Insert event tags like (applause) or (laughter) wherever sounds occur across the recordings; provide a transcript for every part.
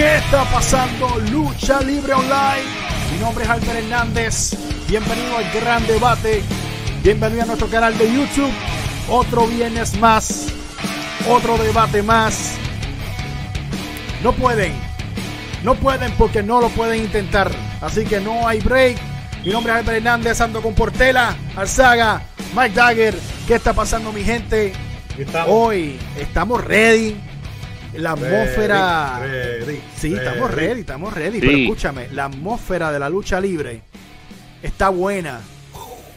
¿Qué está pasando? Lucha Libre Online. Mi nombre es Albert Hernández. Bienvenido al gran debate. Bienvenido a nuestro canal de YouTube. Otro viernes más. Otro debate más. No pueden. No pueden porque no lo pueden intentar. Así que no hay break. Mi nombre es Albert Hernández. Ando con Portela, Arzaga, Mike Dagger. ¿Qué está pasando, mi gente? Hoy estamos ready la atmósfera. Ready, sí, ready, estamos ready, estamos ready. Pero escúchame, la atmósfera de la lucha libre está buena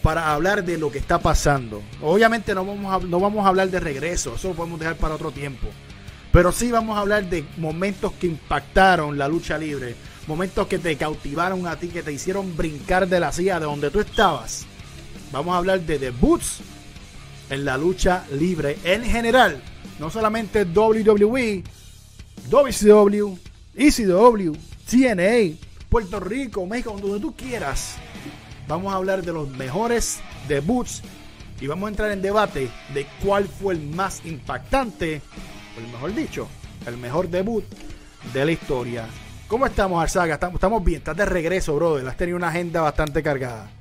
para hablar de lo que está pasando. Obviamente no vamos a, no vamos a hablar de regreso, eso lo podemos dejar para otro tiempo. Pero sí vamos a hablar de momentos que impactaron la lucha libre, momentos que te cautivaron a ti, que te hicieron brincar de la silla de donde tú estabas. Vamos a hablar de debuts en la lucha libre en general no solamente WWE, WCW, ECW, TNA, Puerto Rico, México, donde tú quieras. Vamos a hablar de los mejores debuts y vamos a entrar en debate de cuál fue el más impactante, o el mejor dicho, el mejor debut de la historia. ¿Cómo estamos, Arzaga? ¿Estamos, estamos bien, estás de regreso, brother. Has tenido una agenda bastante cargada.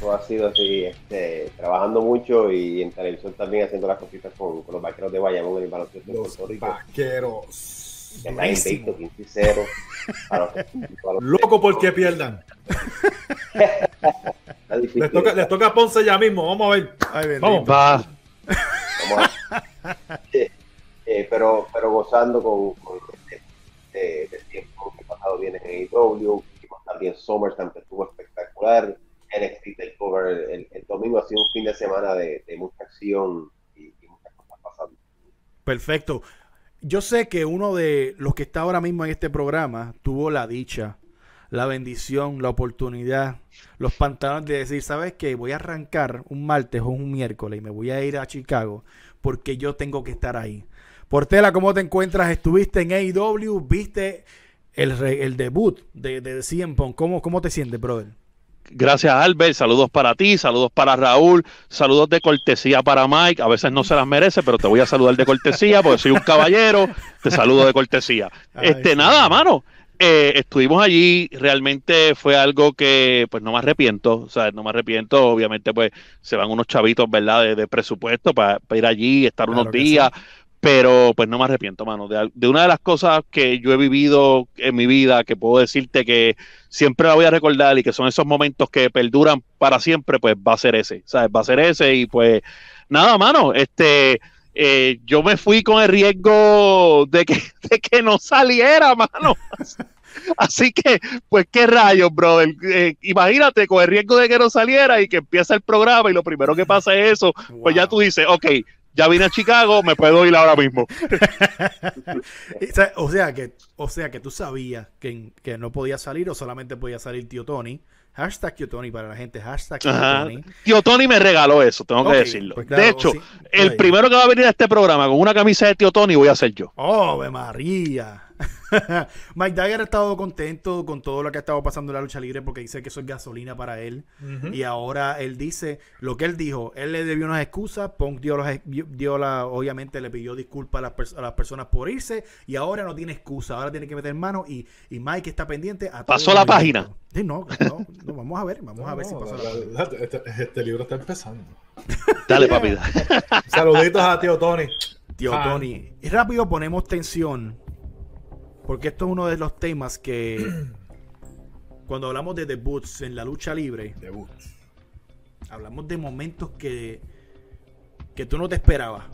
Todo ha sido así, este, trabajando mucho y en televisión también haciendo las cositas con, con los vaqueros de Bayamón en el baloncesto de Puerto Rico. Vaqueros. Que están invictos, 15 y 0. Loco porque pierdan. (laughs) les, toca, les toca a Ponce ya mismo, vamos a ver. Ay, vamos. Va. vamos a ver. (laughs) eh, pero, pero gozando con, con este, este tiempo que pasado bien en AEW. También SummerSlam estuvo espectacular NXT Takeover el, el, domingo ha sido un fin de semana de, de mucha acción y, muchas cosas pasando. Perfecto. Yo sé que uno de los que está ahora mismo en este programa tuvo la dicha, la bendición, la oportunidad, los pantalones de decir, ¿sabes qué? Voy a arrancar un martes o un miércoles y me voy a ir a Chicago porque yo tengo que estar ahí. Portela, ¿cómo te encuentras? Estuviste en AEW, viste el, debut de, de CM Punk. ¿Cómo, ¿Cómo te sientes, brother? Gracias, Albert. Saludos para ti, saludos para Raúl, saludos de cortesía para Mike. A veces no se las merece, pero te voy a saludar de cortesía porque soy un caballero. Te saludo de cortesía. (laughs) Ay, este, sí. nada, mano. Eh, estuvimos allí, realmente fue algo que pues no me arrepiento, o sea, no me arrepiento, obviamente pues se van unos chavitos, ¿verdad?, de, de presupuesto para, para, ir allí, estar claro unos días, sí. Pero pues no me arrepiento, mano, de, de, una de las cosas que yo he vivido en mi vida, que puedo decirte que siempre la voy a recordar y que son esos momentos que perduran para siempre, pues va a ser ese, ¿sabes? Va a ser ese y pues nada, mano, este... Eh, yo me fui con el riesgo de que, (laughs) de que no saliera, mano. (laughs) Así que, pues, qué rayos, brother. Eh, imagínate con el riesgo de que no saliera y que empieza el programa y lo primero que pasa es eso, wow. pues ya tú dices, ok, ya vine a Chicago, me puedo ir ahora mismo. (laughs) o sea que, o sea que tú sabías que, que no podía salir o solamente podía salir tío Tony. Hashtag Tío Tony para la gente. Hashtag Tío Tony. Tío Tony me regaló eso, tengo okay, que decirlo. Pues claro, de hecho, sí, el ahí. primero que va a venir a este programa con una camisa de Tío Tony voy a ser yo. ¡Oh, María! (laughs) Mike Dagger ha estado contento con todo lo que ha estado pasando en la lucha libre porque dice que eso es gasolina para él. Uh -huh. Y ahora él dice lo que él dijo. Él le debió unas excusas. Punk dio, los, dio la, obviamente le pidió disculpas a las, a las, personas por irse. Y ahora no tiene excusa. Ahora tiene que meter mano. Y, y Mike está pendiente a Pasó la página. Sí, no, no, no, vamos a ver. Vamos no, a ver si pasó la, la, este, este, libro está empezando. Dale, papi. (laughs) Saluditos a tío Tony. Tío. Tony. Y rápido ponemos tensión porque esto es uno de los temas que (clears throat) cuando hablamos de debuts en la lucha libre, debuts. hablamos de momentos que, que tú no te esperabas.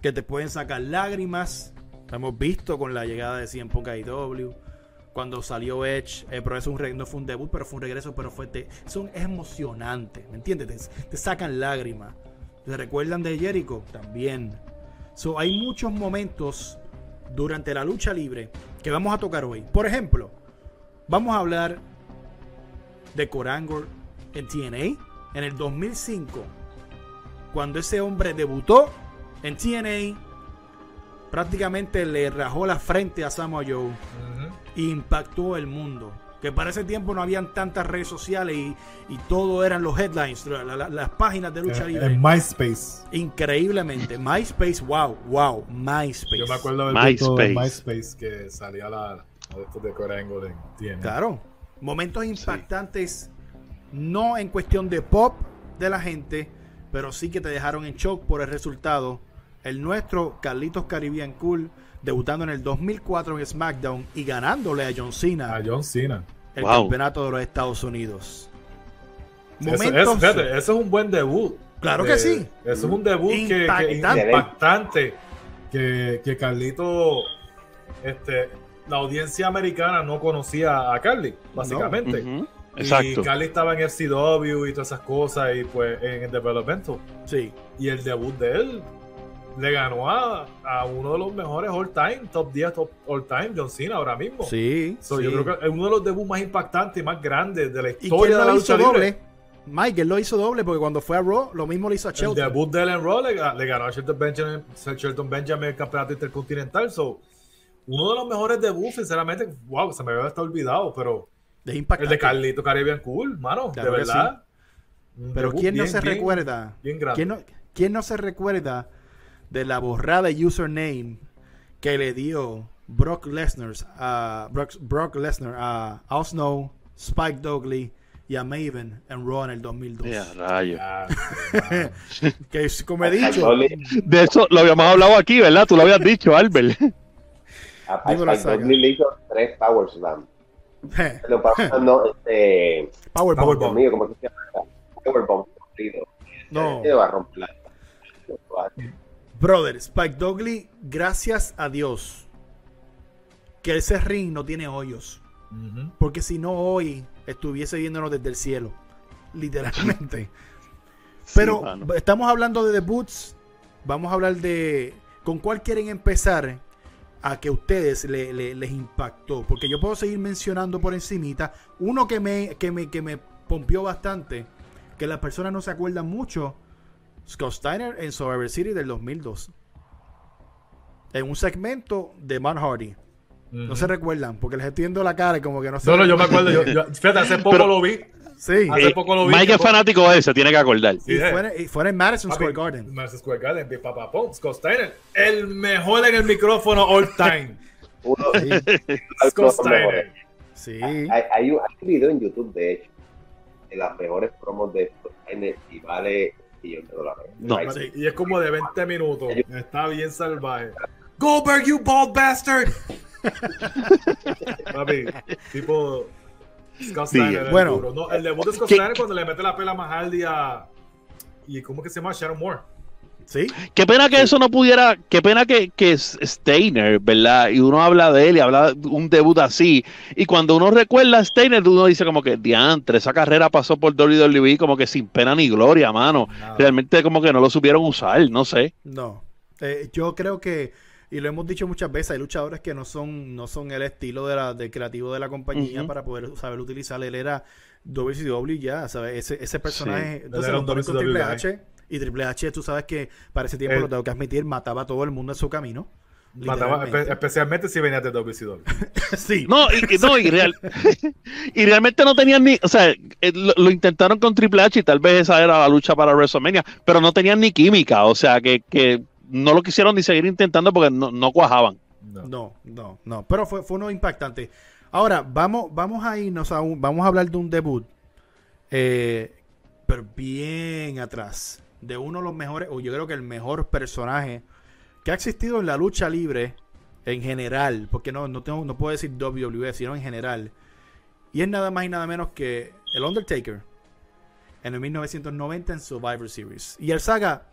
Que te pueden sacar lágrimas. Lo hemos visto con la llegada de Cien Punk IW. Cuando salió Edge, eh, pero eso un no fue un debut, pero fue un regreso, pero fue te, son, es emocionante, ¿me entiendes? Te, te sacan lágrimas. ¿Te recuerdan de Jericho? También. So, hay muchos momentos durante la lucha libre que vamos a tocar hoy. Por ejemplo, vamos a hablar de Corangor en TNA en el 2005, cuando ese hombre debutó en TNA, prácticamente le rajó la frente a Samoa Joe uh -huh. e impactó el mundo. Que para ese tiempo no habían tantas redes sociales y, y todo eran los headlines, la- la- las páginas de lucha En, libre. en MySpace. Increíblemente. MySpace, wow, wow, MySpace. Yo me acuerdo del MySpace. MySpace. MySpace que salía la, la de de en TNA. Claro. Momentos impactantes, no en cuestión de pop de la gente, pero sí que te dejaron en shock por el resultado. El nuestro, Carlitos Caribbean Cool, debutando en el 2004 en SmackDown y ganándole a John Cena A John Cena. el Wow. campeonato de los Estados Unidos. Eso, Momentos, eso, fíjate, eso es un buen debut. Claro De- que sí. Eso es un debut que- que, Impactante. Que, que Carlito, este, la audiencia americana no conocía a Carly, básicamente. Ujú, Y Exacto. Carly estaba en FCW y todas esas cosas, y pues en el development. sí. Y el debut de él le ganó a, a uno de los mejores all time, top 10, top all time, John Cena ahora mismo. Sí, So, sí. Yo creo que es uno de los debuts más impactantes y más grandes de la ¿Y historia quién de la lo lucha hizo libre. doble? Mike, él lo hizo doble porque cuando fue a Raw, lo mismo le hizo a El Shelton. debut de él en Raw le, le ganó a Shelton Benjamin, Shelton Benjamin el campeonato intercontinental. So, uno de los mejores debuts, sinceramente, wow, se me había hasta olvidado, pero Es el de Carlito Caribbean Cool, mano, Claro de verdad. Pero ¿quién no bien, se bien- recuerda? Bien. ¿Quién no, quién no se recuerda de la borrada username que le dio Brock Lesnar a Brock, Brock Lesnar a Al Snow, Spike Dudley y a Maven en Raw en el 2002? Ya, rayos. (laughs) Ah, sí, mano. Que es como he dicho, De eso lo habíamos hablado aquí, ¿verdad? Tú lo habías dicho, Albert. a- Spike. Dudley le hizo tres Power Slam. (laughs) Pero Power no, este, Powerbomb. Powerbomb. Dios mío, ¿cómo se llama? Powerbomb. cumplido. No. Este va a romper la- Brother, Spike Dudley, gracias a Dios que ese ring no tiene hoyos. Porque si no hoy estuviese viéndonos desde el cielo. (laughs) Literalmente. Pero mano. estamos hablando de debuts. Vamos a hablar de con cuál quieren empezar a que ustedes le- le- les impactó. Porque yo puedo seguir mencionando por encimita. Uno que me, que me, que me pompió bastante. Que las personas no se acuerdan mucho. Scott Steiner en Survivor City del 2002. En un segmento de Matt Hardy. No se recuerdan, porque les estoy viendo la cara y como que no se No, no, yo me acuerdo. Yo, yo- fíjate, hace poco Pero- lo vi. Sí. Hace Eh, poco lo vi. Mike es fanático de ese, tiene que acordar. Sí, Y eh. fue, en- y fue en Madison Papi, Square Garden. Madison Square Garden, Big Papa Pump, Scott Steiner, el mejor en el micrófono all time. Uno, Scott Steiner. Sí. Hay, hay un video en YouTube, de hecho, de las mejores promos de Scott Steiner y vale de dólares. No. Sí, y es como de 20 minutos. Está bien salvaje. Goldberg, you bald bastard. (laughs) Papi, tipo. Scott Sí, Steiner, el bueno. duro. No, el debut de Scott ¿Qué- Steiner cuando le mete la pela más Hardy a. ¿Y cómo que se llama? Sharon Moore. Sí. Qué pena que eso no pudiera, qué pena que, que es Steiner, ¿verdad? Y uno habla de él y habla de un debut así. Y cuando uno recuerda a Steiner, uno dice como que, diantre, esa carrera pasó por WWE como que sin pena ni gloria, mano. Nada. Realmente como que no lo supieron usar, no sé. No. Eh, yo creo que, y lo hemos dicho muchas veces, hay luchadores que no son, no son el estilo de la, del creativo de la compañía para poder saber utilizar. Él era WCW ya, ¿sabes? Ese, ese personaje. Entonces era un WCW Triple. H. Y Triple H, tú sabes que para ese tiempo, lo tengo que admitir, mataba a todo el mundo en su camino. Mataba, espe- especialmente si venía de WCW. (laughs) sí. No, y, y- no, y, real, (laughs) y realmente no tenían ni, o sea, eh, lo, lo intentaron con Triple H y tal vez esa era la lucha para WrestleMania, pero no tenían ni química, o sea, que, que no lo quisieron ni seguir intentando porque no, no cuajaban. No. No, no, no. Pero fue, fue uno impactante. Ahora, vamos, vamos a irnos a un, vamos a hablar de un debut. eh, pero bien atrás. De uno de los mejores, o yo creo que el mejor personaje que ha existido en la lucha libre en general. Porque no, no, tengo, no puedo decir WWE, sino en general. Y es nada más y nada menos que el Undertaker. En el 1990 en Survivor Series. Y el Saga,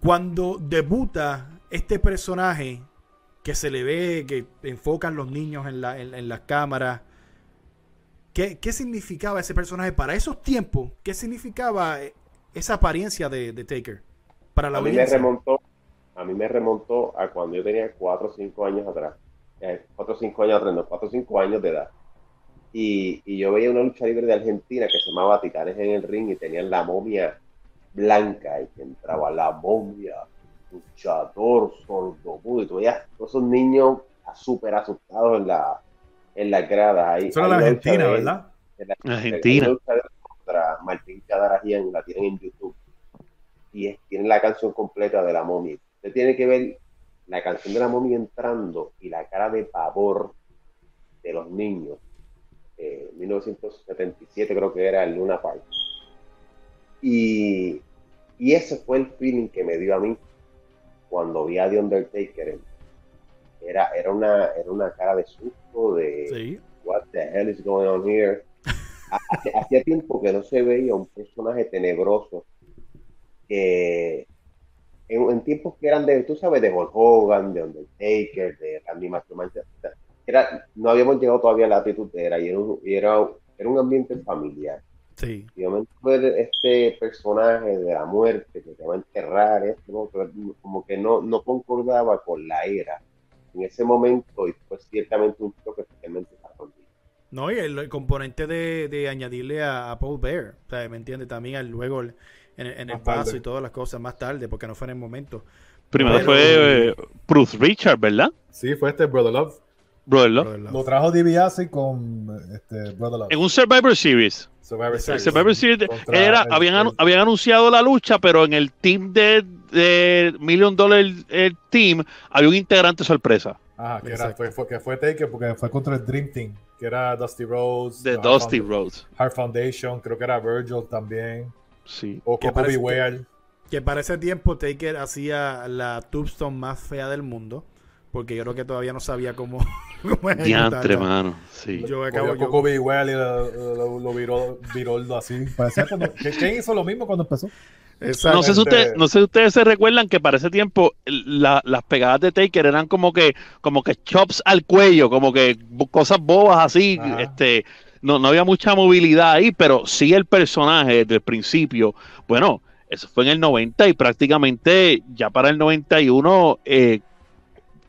cuando debuta este personaje que se le ve, que enfocan los niños en, la, en, las cámaras. ¿Qué, ¿Qué significaba ese personaje para esos tiempos? ¿Qué significaba eh, esa apariencia de, de Taker para la A mí me remontó, a mí me remontó a cuando yo tenía 4 o 5 años atrás. 4 o 5 años atrás, no, 4 o 5 años de edad. Y, y yo veía una lucha libre de Argentina que se llamaba Titanes en el Ring y tenían la momia blanca y que entraba la momia, luchador, sordomudo, y tú veías todos esos niños súper asustados en la, en las gradas. Ahí, Eso era la Argentina, ¿verdad? Argentina. Contra Martín Cadaragian, la tienen en YouTube. Y es, tienen la canción completa de la momia. Usted tiene que ver la canción de la momia entrando y la cara de pavor de los niños. Eh, 1977 creo que era el Luna Park. Y, y ese fue el feeling que me dio a mí cuando vi a The Undertaker. Era, era, una, era una cara de susto, de Sí. what the hell is going on here. Hacía tiempo que no se veía un personaje tenebroso en, en tiempos que eran de, tú sabes, de Hulk Hogan, de Undertaker, de Randy McMahon, era, no habíamos llegado todavía a la actitud era y era un, y era, era un ambiente familiar. Sí. Y de momento ver este personaje de la muerte que te va a enterrar, esto, ¿no? Como que no, no concordaba con la era en ese momento y fue ciertamente un choque Lee. No, y el, el componente de, de añadirle a, a Paul Bear, o sea, ¿me entiendes? También al- luego el- en, el- en el Más tarde. paso y todas las cosas más tarde, porque no fue en el momento. Primero Pero- fue eh, Bruce Richard, ¿verdad? Sí, fue este Brother Love. Brother Love. Pero la- Lo trajo DiBiase con este, Brother Love. En un Survivor Series. Survivor El Series. Survivor Series Contra era, el- habían, anu- el- habían anunciado la lucha, pero en el team de, de Million Dollar eh, Team había un integrante sorpresa. Ajá, que, era, fue, fue, que fue Taker porque fue contra el Dream Team, que era Dusty Rhodes, De Dusty Found- Rhodes. Hart Foundation, creo que era Virgil también, Sí. o Que Coco parece que- para ese tiempo Taker hacía la Tombstone más fea del mundo, porque yo creo que todavía no sabía cómo, (laughs) cómo Diantre, mano. Sí. Yo acabo, yo- Coco Beware y lo, lo, lo viró, viró así. (laughs) Parecía cuando, Kane hizo lo mismo cuando empezó. No sé, si no sé si ustedes se recuerdan que para ese tiempo la- las pegadas de Taker eran como que, como que chops al cuello, como que cosas bobas así. Ajá. Este, no, no había mucha movilidad ahí, pero sí el personaje desde el principio. Bueno, eso fue en el 90 y prácticamente ya para el 91 eh,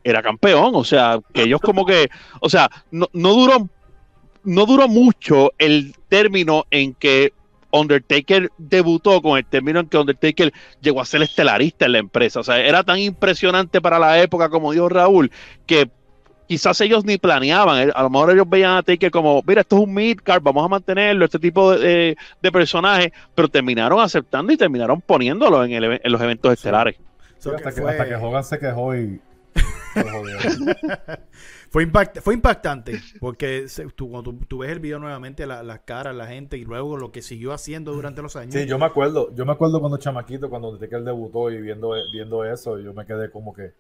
era campeón. O sea, que ellos como que, o sea, no, no duró, no duró mucho el término en que Undertaker debutó con el término en que Undertaker llegó a ser estelarista en la empresa. O sea, era tan impresionante para la época, como dijo Raúl, que quizás ellos ni planeaban. A lo mejor ellos veían a Taker como, mira, esto es un midcard, vamos a mantenerlo, este tipo de, de, de personajes, pero terminaron aceptando y terminaron poniéndolo en, el, en los eventos estelares. Hasta, que que, fue, hasta que Hogan se quejó y. (laughs) fue, impact- fue impactante, porque se- tú, cuando tú, tú ves el video nuevamente, la- las caras, la gente, y luego lo que siguió haciendo durante los años. Sí, yo me acuerdo, yo me acuerdo cuando chamaquito, cuando Undertaker debutó y viendo, viendo eso, yo me quedé como que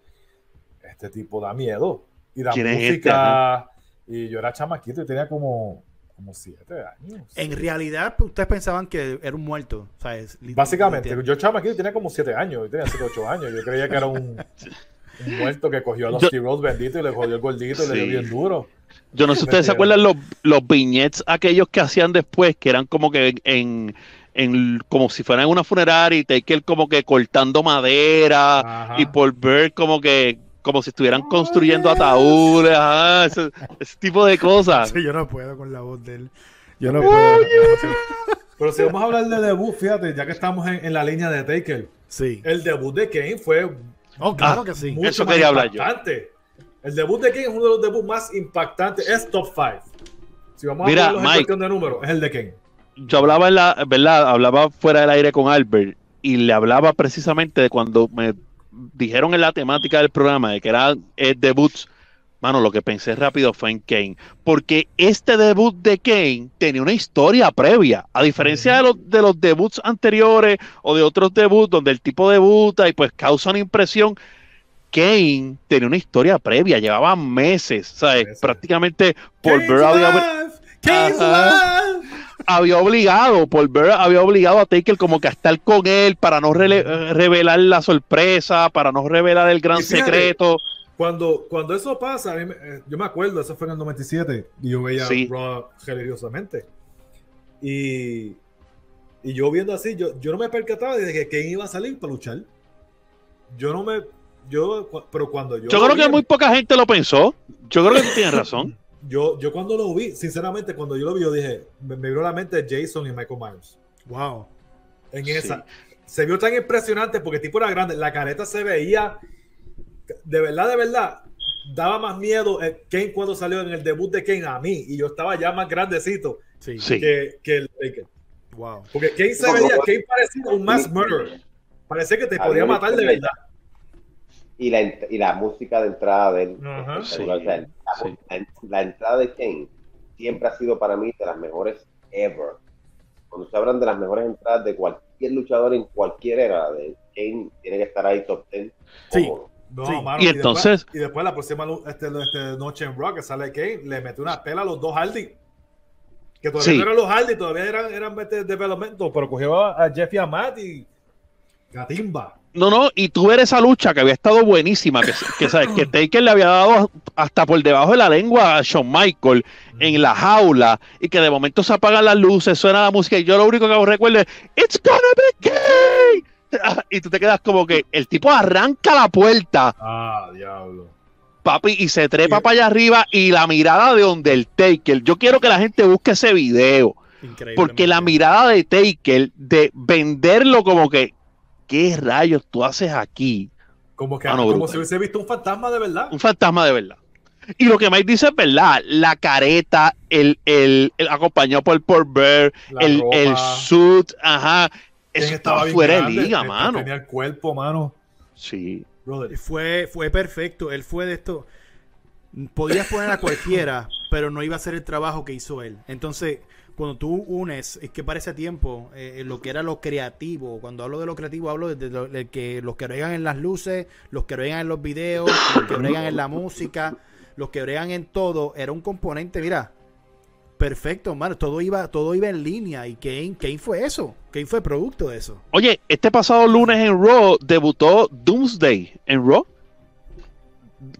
este tipo da miedo. Y da ¿Quién es este? música. y yo era chamaquito y tenía como, como siete años. En realidad, ustedes pensaban que era un muerto. o sea, es lit- Básicamente, yo chamaquito tenía como siete años, yo tenía 7, 8 años. Yo creía que era un, (laughs) un muerto que cogió a los Yo- T-Rose bendito y le jodió el gordito y le dio bien duro. Yo no sé si ustedes se acuerdan los, los viñetes aquellos que hacían después, que eran como que en, en como si fueran una funeraria y Taker como que cortando madera Ajá. y Paul Bear como que como si estuvieran construyendo ataúdes, ajá, ese, ese tipo de cosas. Sí, yo no puedo con la voz de él. Yo no puedo. (laughs) Pero si vamos a hablar de debut, fíjate, ya que estamos en, en la línea de Taker, Sí. el debut de Kane fue Oh, claro Ah, que sí. mucho Eso más quería hablar yo. impactante. El debut de Kane es uno de los debuts más impactantes, es top 5. Si vamos Mira, a Mike. cuestión de números, es el de Kane. Yo hablaba en la, ¿verdad? Hablaba fuera del aire con Albert y le hablaba precisamente de cuando me dijeron en la temática del programa de que eran eh, debuts. Mano, lo que pensé rápido fue en Kane, porque este debut de Kane tenía una historia previa, a diferencia de los, de los debuts anteriores o de otros debuts donde el tipo debuta y pues causa una impresión. Kane tenía una historia previa, llevaba meses, ¿sabes? Meses. Prácticamente por ver había, obligado, Paul Bear había obligado a Taker como que a estar con él para no revelar la sorpresa, para no revelar el gran fíjate, secreto. Cuando, cuando eso pasa, a mí eh, yo me acuerdo, eso fue en el 97, y yo veía Sí. Raw religiosamente. Y, y yo viendo así, yo, yo no me percataba de que Kane iba a salir para luchar. Yo no me. Yo, pero cuando yo. Yo creo vi, que muy poca gente lo pensó. Yo creo que tú tienes razón. (laughs) Yo, yo cuando lo vi, sinceramente, cuando yo lo vi, yo dije, me, me vio a la mente Jason y Michael Myers. Wow. En Sí. esa. Se vio tan impresionante porque el tipo era grande. La careta se veía. De verdad, de verdad. daba más miedo eh, Kane cuando salió en el debut de Kane a mí. Y yo estaba ya más grandecito Sí. que, que el Taker. Wow. Porque Kane se veía, Kane parecía un mass murderer. Parecía que te podía matar de verdad. Y la, y la música de entrada de él. Ajá. espectacular. O sea, la, Sí. la- la entrada de Kane siempre ha sido para mí de las mejores ever. Cuando se hablan de las mejores entradas de cualquier luchador en cualquier era, de Kane tiene que estar ahí top 10. Sí. No, Sí. mano, Y después- entonces- y después la próxima este, este noche en Rock que sale Kane, le mete una pela a los dos Hardy. Que todavía Sí. no eran los Hardy, todavía eran, eran este development, pero cogió a, a Jeff y a Matt y Gatimba. No, no, y tú ver esa lucha que había estado buenísima, que, que, ¿sabes? que (laughs) Taker le había dado hasta por debajo de la lengua a Shawn Michael en la jaula y que de momento se apagan las luces, suena la música y yo lo único que recuerdo es It's gonna be gay. (laughs) Y tú te quedas como que el tipo arranca la puerta, Ah, diablo. papi, y se trepa Sí. para allá arriba y la mirada de Undertaker. Yo quiero que la gente busque ese video. Increíble. Porque la mirada de Taker, de venderlo como que, ¿qué rayos tú haces aquí? Como, que, Ah, como si hubiese visto un fantasma de verdad. Un fantasma de verdad. Y lo que Mike dice es verdad, la careta, el, el, el acompañado por Paul Bear, La el, el suit, ajá, eso estaba bien fuera de liga, mano. Tenía el cuerpo, mano. Sí. Brother. Fue, fue perfecto. Él fue de esto. Podías poner a cualquiera, (laughs) pero no iba a hacer el trabajo que hizo él. Entonces, cuando tú unes, es que para ese tiempo, eh, lo que era lo creativo, cuando hablo de lo creativo, hablo de, lo- de que los que bregan en las luces, los que bregan en los videos, los que bregan en la música, los que bregan en todo, era un componente, mira, perfecto, mano. Todo iba, todo iba en línea. Y Kane, Kane fue eso. Kane fue producto de eso. Oye, este pasado lunes en Raw debutó Doomsday en Raw.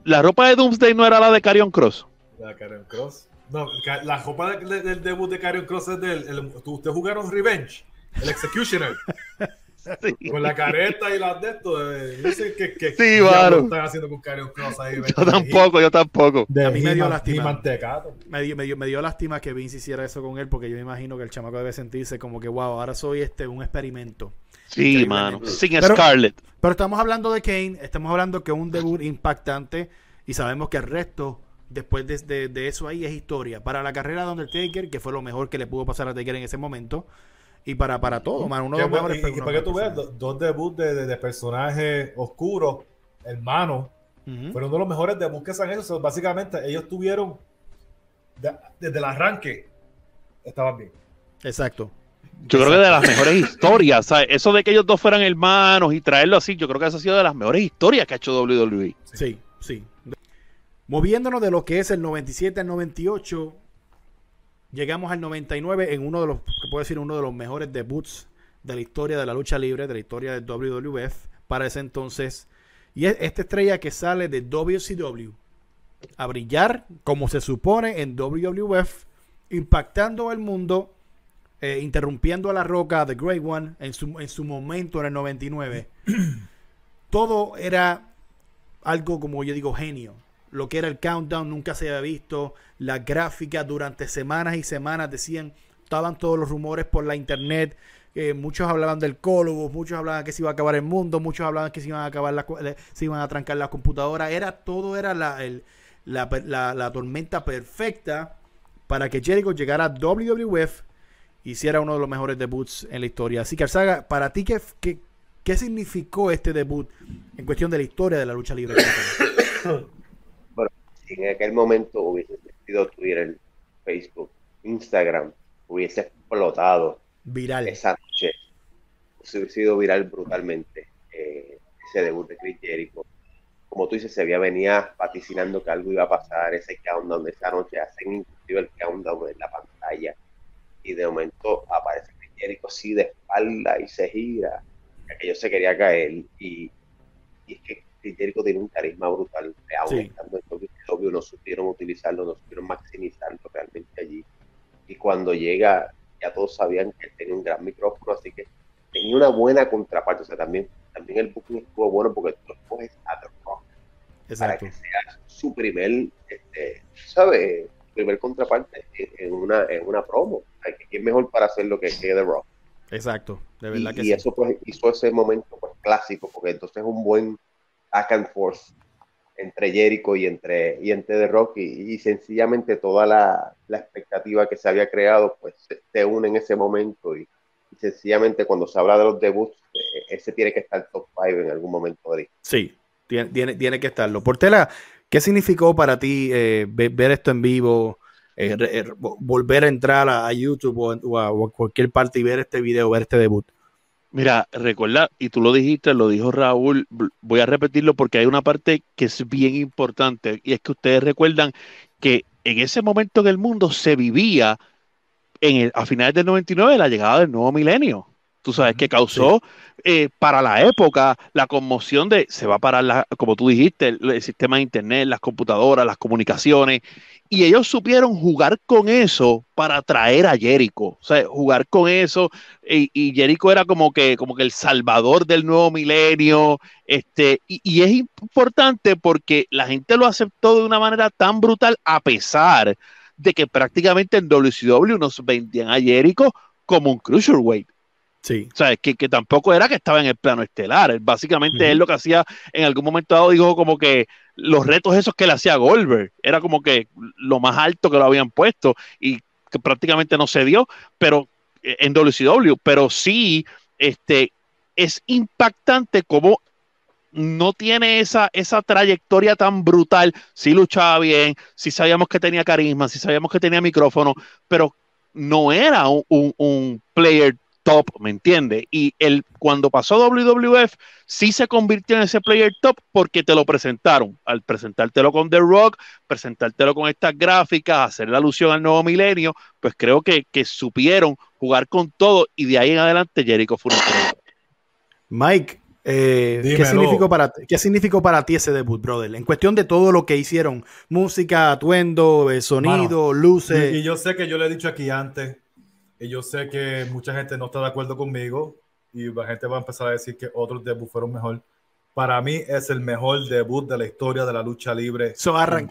La ropa de Doomsday no era la de Carion Cross. La Karen Cross. No, la copa de- de- del debut de Karen Cross es del. el- tú- Ustedes jugaron Revenge, el Executioner, (laughs) con la careta y las de esto. eh, yo sé que, que Sí, qué diablo mano. están haciendo con Karen Cross ahí. Yo tampoco, yo tampoco. De A mí me dio lástima. Me dio, me, dio, me dio lástima que Vince hiciera eso con él porque yo me imagino que el chamaco debe sentirse como que, wow, ahora soy este un experimento. Sí, mano. Sin Pero- Scarlett. Pero estamos hablando de Kane, estamos hablando que un debut impactante y sabemos que el resto, después de, de- de eso ahí, es historia. Para la carrera de Undertaker, que fue lo mejor que le pudo pasar a Taker en ese momento, y para, para todo, mano, uno de los mejores y, para que tú veas, dos debuts de, de- de personajes oscuros, hermanos, Ujú. fueron uno de los mejores debuts que se han hecho. O sea, básicamente, ellos tuvieron, de- desde el arranque, estaban bien. Exacto. Yo creo que de las mejores (laughs) historias, ¿sabes? Eso de que ellos dos fueran hermanos y traerlo así, yo creo que esa ha sido de las mejores historias que ha hecho WWE. Sí, sí. Moviéndonos de lo que es el 97 al 98, llegamos al 99 en uno de los, que puedo decir, uno de los mejores debuts de la historia de la lucha libre, de la historia del WWF para ese entonces. Y es esta estrella que sale de WCW a brillar como se supone en WWF, impactando el mundo, eh, interrumpiendo a la roca, The Great One, en su, en su momento en el 99. (clears throat) Todo era algo como yo digo genio. Lo que era el countdown nunca se había visto. Las gráficas durante semanas y semanas decían, estaban todos los rumores por la internet. eh, muchos hablaban del cólogo, muchos hablaban que se iba a acabar el mundo, muchos hablaban que se iban a acabar la, se iban a trancar las computadoras. Era todo era la, el- la, la- la tormenta perfecta para que Jericho llegara a WWF hiciera uno de los mejores debuts en la historia. Así que Arzaga, para ti qué, qué, qué significó este debut en cuestión de la historia de la lucha libre? (coughs) (coughs) Si en aquel momento hubiese existido Twitter, Facebook, Instagram, hubiese explotado Viral. esa noche, se hubiese sido viral brutalmente eh, ese debut de Chris Jericho. Como tú dices, se había venía vaticinando que algo iba a pasar, ese countdown de esa noche, hacen inclusive el countdown en la pantalla y de momento aparece Chris Jericho así de espalda y se gira, que aquello se quería caer y, y es que Jericho tiene un carisma brutal, aún estando en WCW no supieron utilizarlo, no supieron maximizarlo realmente allí y cuando llega ya todos sabían que tenía un gran micrófono, así que tenía una buena contraparte. O sea, también, también el booking estuvo bueno porque tú escoges a The Rock para Exacto. que sea su primer, este, ¿sabes? Primer contraparte en, una, en una promo. Sea, que ¿Quién mejor para hacer lo que, que The Rock? Exacto. De Y, verdad que y sí. eso pues hizo ese momento pues clásico, porque entonces un buen back and forth entre Jericho y entre, y entre The Rock y, sencillamente toda la, expectativa que se había creado pues se, une en ese momento y, sencillamente cuando se habla de los debuts eh, ese tiene que estar top 5 en algún momento de Sí, tiene, tiene, que estarlo. Portela, ¿qué significó para ti eh, ver, esto en vivo? Eh, volver a entrar a, YouTube o, a, cualquier parte y ver este video, ver este debut. Mira, recuerda, y tú lo dijiste, lo dijo Raúl, voy a repetirlo porque hay una parte que es bien importante y es que ustedes recuerdan que en ese momento en el mundo se vivía en a finales del 99 la llegada del nuevo milenio. Tú sabes que causó eh, para la época la conmoción de se va a parar, la, como tú dijiste, el, sistema de internet, las computadoras, las comunicaciones, y ellos supieron jugar con eso para atraer a Jericho, o sea, jugar con eso, y, Jericho era como que, como que el salvador del nuevo milenio, este, y, y, es importante porque la gente lo aceptó de una manera tan brutal, a pesar de que prácticamente en WCW nos vendían a Jericho como un cruiserweight. Sí. O sea, que, que, tampoco era que estaba en el plano estelar. Básicamente él lo que hacía en algún momento dado dijo como que los retos esos que le hacía Goldberg era como que lo más alto que lo habían puesto y que prácticamente no se dio, pero eh, en WCW, pero sí este es impactante como no tiene esa, esa trayectoria tan brutal, sí luchaba bien, sí sabíamos que tenía carisma, sí sabíamos que tenía micrófono, pero no era un, un, un player top, ¿me entiendes? Y el, cuando pasó WWF, sí se convirtió en ese player top porque te lo presentaron. Al presentártelo con The Rock, presentártelo con estas gráficas, hacer la alusión al nuevo milenio, pues creo que, supieron jugar con todo y de ahí en adelante Jericho fue un Mike, eh, ¿qué, significó para, ¿qué, significó para, ti ese debut, brother? En cuestión de todo lo que hicieron, música, atuendo, eh, sonido, luces. y, yo sé que yo le he dicho aquí antes, y yo sé que mucha gente no está de acuerdo conmigo y la gente va a empezar a decir que otros debuts fueron mejor. Para mí es el mejor debut de la historia de la lucha libre.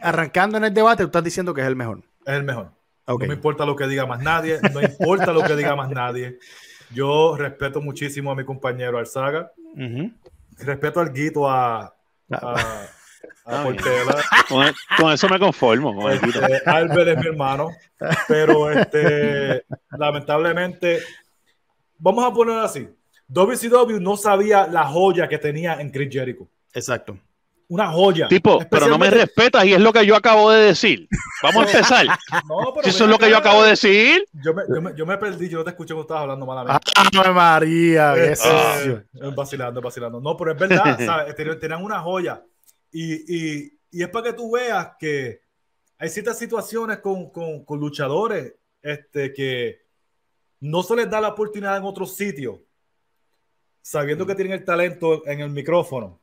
arrancando en el debate, estás diciendo que es el mejor. Es el mejor. No me importa lo que diga más nadie, no importa lo que diga más nadie. Yo respeto muchísimo a mi compañero Alzaga. Respeto al Guito a ah. (laughs) Con, eso me conformo. Este, Albert es mi hermano, pero este, lamentablemente, vamos a poner así. WCW no sabía la joya que tenía en Chris Jericho. Exacto. Una joya. Tipo, pero no me respetas y es lo que yo acabo de decir. Vamos a empezar. (laughs) si eso es lo que yo acabo de decir. Yo me, yo me, yo me perdí, yo no te escuché cuando estabas hablando malamente. ¡Ay, María! Eh, vacilando, vacilando. No, pero es verdad, (laughs) ¿sabes? Tenían una joya. Y, y, y, es para que tú veas que hay ciertas situaciones con, con, con, luchadores este, que no se les da la oportunidad en otros sitios, sabiendo que tienen el talento en el micrófono.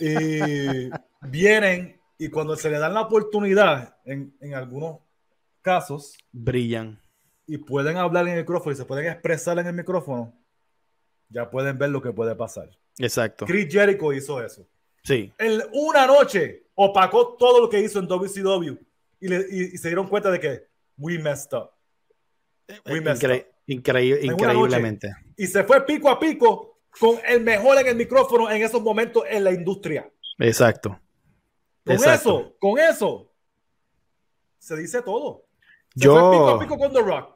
y vienen y cuando se les dan la oportunidad, en, en algunos casos, brillan. Y pueden hablar en el micrófono y se pueden expresar en el micrófono, ya pueden ver lo que puede pasar. Exacto. Chris Jericho hizo eso. Sí. En una noche opacó todo lo que hizo en WCW y, se dieron cuenta de que we messed up. We messed up. increíblemente. Y se fue pico a pico con el mejor en el micrófono en esos momentos en la industria. Exacto. Con eso, con eso, se dice todo. Se Yo... fue pico a pico con The Rock.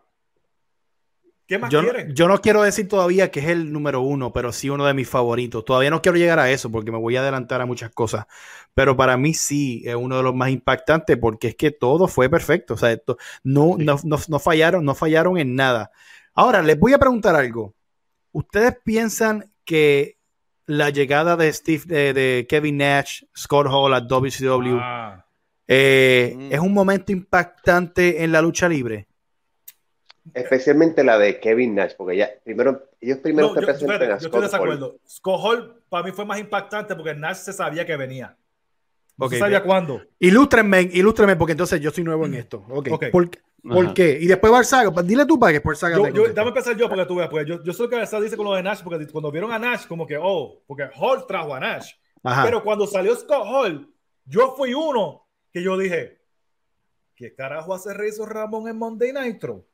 ¿Qué más yo, quieren? Yo no quiero decir todavía que es el número uno, pero sí uno de mis favoritos. Todavía no quiero llegar a eso porque me voy a adelantar a muchas cosas. Pero para mí sí es uno de los más impactantes porque es que todo fue perfecto. O sea, no, no, fallaron, no fallaron en nada. Ahora, les voy a preguntar algo. ¿Ustedes piensan que la llegada de Steve, de, Kevin Nash, Scott Hall a WCW ah. eh, mm. es un momento impactante en la lucha libre? Especialmente la de Kevin Nash, porque ya primero, ellos primero te presentan a Yo estoy desacuerdo. Scott Hall para mí fue más impactante porque Nash se sabía que venía. No sabía cuándo. Ilústrenme, ilústrenme, porque entonces yo soy nuevo en esto. Okay. ¿Por, qué? Y después Barzaga, pues, dile tú para que después Saga. Yo, dame empezar yo porque tú veas. Pues yo, yo sé lo que Barzaga dice con lo de Nash, porque cuando vieron a Nash, como que, oh, porque Hall trajo a Nash. Pero cuando salió Scott Hall, yo fui uno que yo dije, ¿qué carajo hace Rizzo Ramón en Monday Nitro?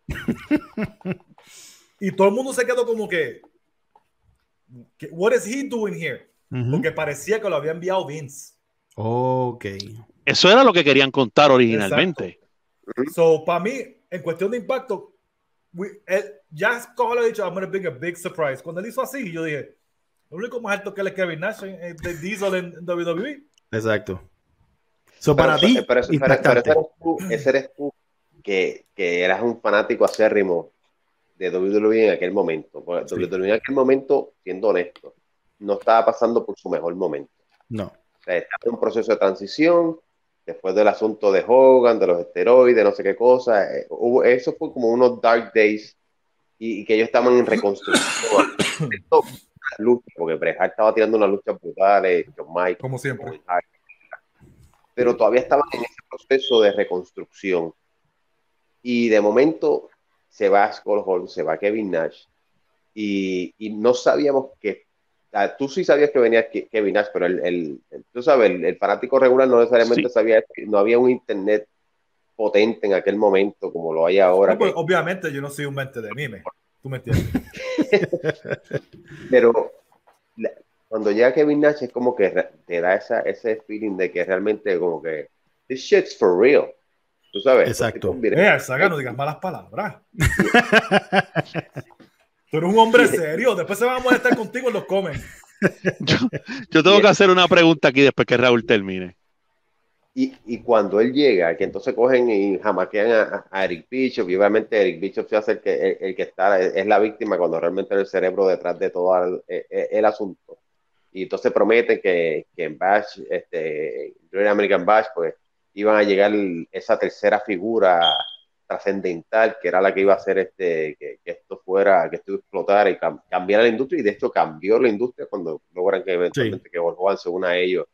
y todo el mundo se quedó como que, what is he doing here? porque parecía que lo había enviado Vince. Ok. Eso era lo que querían contar originalmente. So, para mí, en cuestión de impacto, ya como lo he dicho, I'm going to bring a big surprise. Cuando él hizo así, yo dije, lo único más alto que él es Kevin Nash de Diesel en, WWE. Exacto. So, para ti, pero, ese eres tú, que, que, eras un fanático acérrimo de WWE en aquel momento. WWE en aquel momento, siendo honesto, no estaba pasando por su mejor momento. No. O sea, estaba en un proceso de transición, después del asunto de Hogan, de los esteroides, no sé qué cosa. Eh, eso fue como unos dark days y, que ellos estaban en reconstrucción. (coughs) lucha, porque Bret estaba tirando una lucha brutal, eh, John Mike, como siempre. Pero todavía estaban en ese proceso de reconstrucción. Y de momento se va Hall, se va Kevin Nash, y, y no sabíamos que tú sí sabías que venía Kevin Nash, pero el, el, tú sabes, el, fanático regular no necesariamente sabía, no había un internet potente en aquel momento como lo hay ahora. Pues, obviamente yo no soy un mente de mime, tú me entiendes. (laughs) pero cuando llega Kevin Nash es como que te da esa, ese feeling de que realmente como que this shit's for real. Tú sabes. Exacto. Eh, saga, no digas malas palabras. Tú eres un hombre serio. Después se van a molestar contigo y los comen. Yo, tengo que hacer una pregunta aquí después que Raúl termine. Y, y, cuando él llega, que entonces cogen y jamaquean a, a, Eric Bishop, y obviamente Eric Bishop se hace el que, el, que está, es, la víctima cuando realmente es el cerebro detrás de todo el, asunto. Y entonces prometen que, que en Bash, este, American Bash, pues iban a llegar esa tercera figura trascendental, que era la que iba a hacer este, que, esto fuera, que esto explotara y cambiara la industria, y de hecho cambió la industria cuando logran que eventualmente que Volkswagen se una a ellos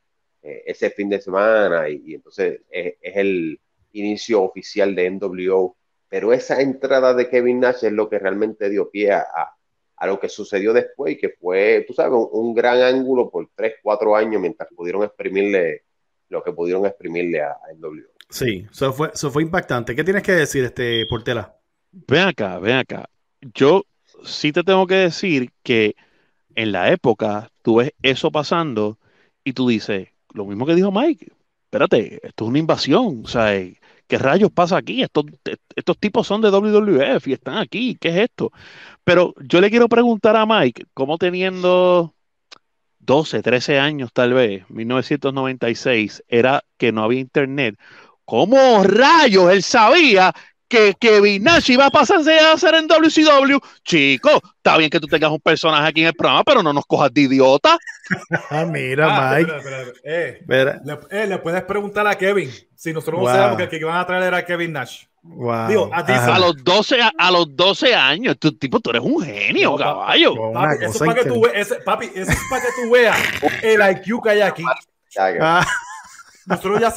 eh, ese fin de semana, y, entonces es, el inicio oficial de NWO, pero esa entrada de Kevin Nash es lo que realmente dio pie a, a lo que sucedió después, y que fue, tú sabes, un, gran ángulo por tres, cuatro años, mientras pudieron exprimirle lo que pudieron exprimirle a, a NWO. Sí, eso fue, eso fue impactante. ¿Qué tienes que decir, este Portela? Ven acá, ven acá. Yo sí te tengo que decir que en la época tú ves eso pasando y tú dices, lo mismo que dijo Mike, espérate, esto es una invasión, o sea, ¿qué rayos pasa aquí? Estos, estos tipos son de WWF y están aquí, ¿qué es esto? Pero yo le quiero preguntar a Mike, ¿cómo teniendo 12, 13 años tal vez, 1996, era que no había internet, ¿Cómo rayos él sabía que Kevin Nash iba a pasarse a hacer en WCW? Chico, está bien que tú tengas un personaje aquí en el programa, pero no nos cojas de idiota. (laughs) ah, mira, Mike. Eh, le, eh, le, puedes preguntar a Kevin si nosotros no sabemos que el que van a traer era Kevin Nash. Wow. a, los 12, a, los 12 años, tú, tipo, tú eres un genio, caballo. Papi, eso, es para que tú veas, papi, eso es para que tú veas el IQ que hay aquí. Ah. Nosotros ya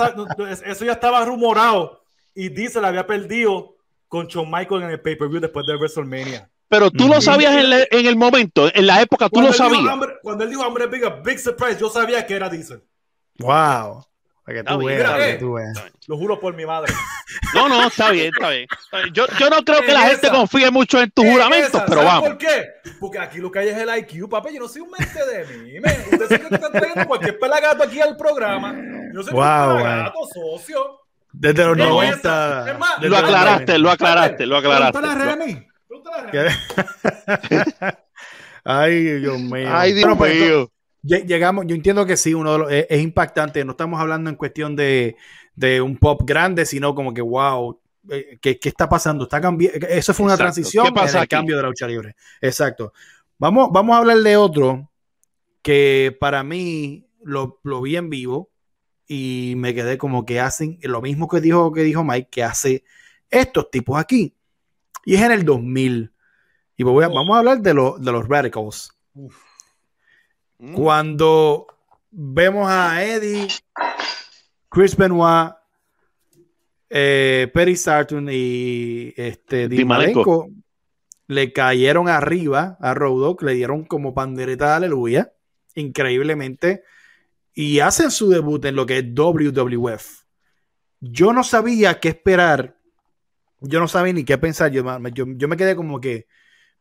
eso ya estaba rumorado y Diesel había perdido con Shawn Michael en el pay-per-view después de WrestleMania. Pero tú lo sabías en, el momento, en la época, tú lo sabías. cuando él dijo I'm big, a big surprise, yo sabía que era Diesel. Wow. Que tú veas, Lo juro por mi madre. (laughs) No, no, está bien, está bien. Yo, yo no creo que la gente confíe mucho en tus juramentos, pero vamos. ¿Por qué? Porque aquí lo que hay es el IQ, papi. Yo no soy un mente de mí. Usted sabe que está trayendo cualquier pelagato aquí al programa. Yo soy un pelagato, socio. Desde los 90. lo aclaraste, lo aclaraste, lo aclaraste. (laughs) Ay, Dios mío. Ay, Dios pues, mío. Llegamos, yo entiendo que sí, uno es, impactante. No estamos hablando en cuestión de, un pop grande, sino como que, wow, eh, ¿qué, está pasando? Está cambiando. Eso fue una transición pasa el cambio de la lucha libre. Exacto. Vamos, vamos a hablar de otro que para mí lo, vi en vivo y me quedé como que hacen lo mismo que dijo, que dijo Mike, que hace estos tipos aquí. Y es en el 2000. Y voy vamos a hablar de, de los Radicals. Mm. Cuando vemos a Eddie, Chris Benoit, eh, Perry Sarton y este, Dimalenko le cayeron arriba a Road le dieron como pandereta de aleluya, increíblemente, y hacen su debut en lo que es WWF. Yo no sabía qué esperar, yo no sabía ni qué pensar, yo, yo, yo me quedé como que,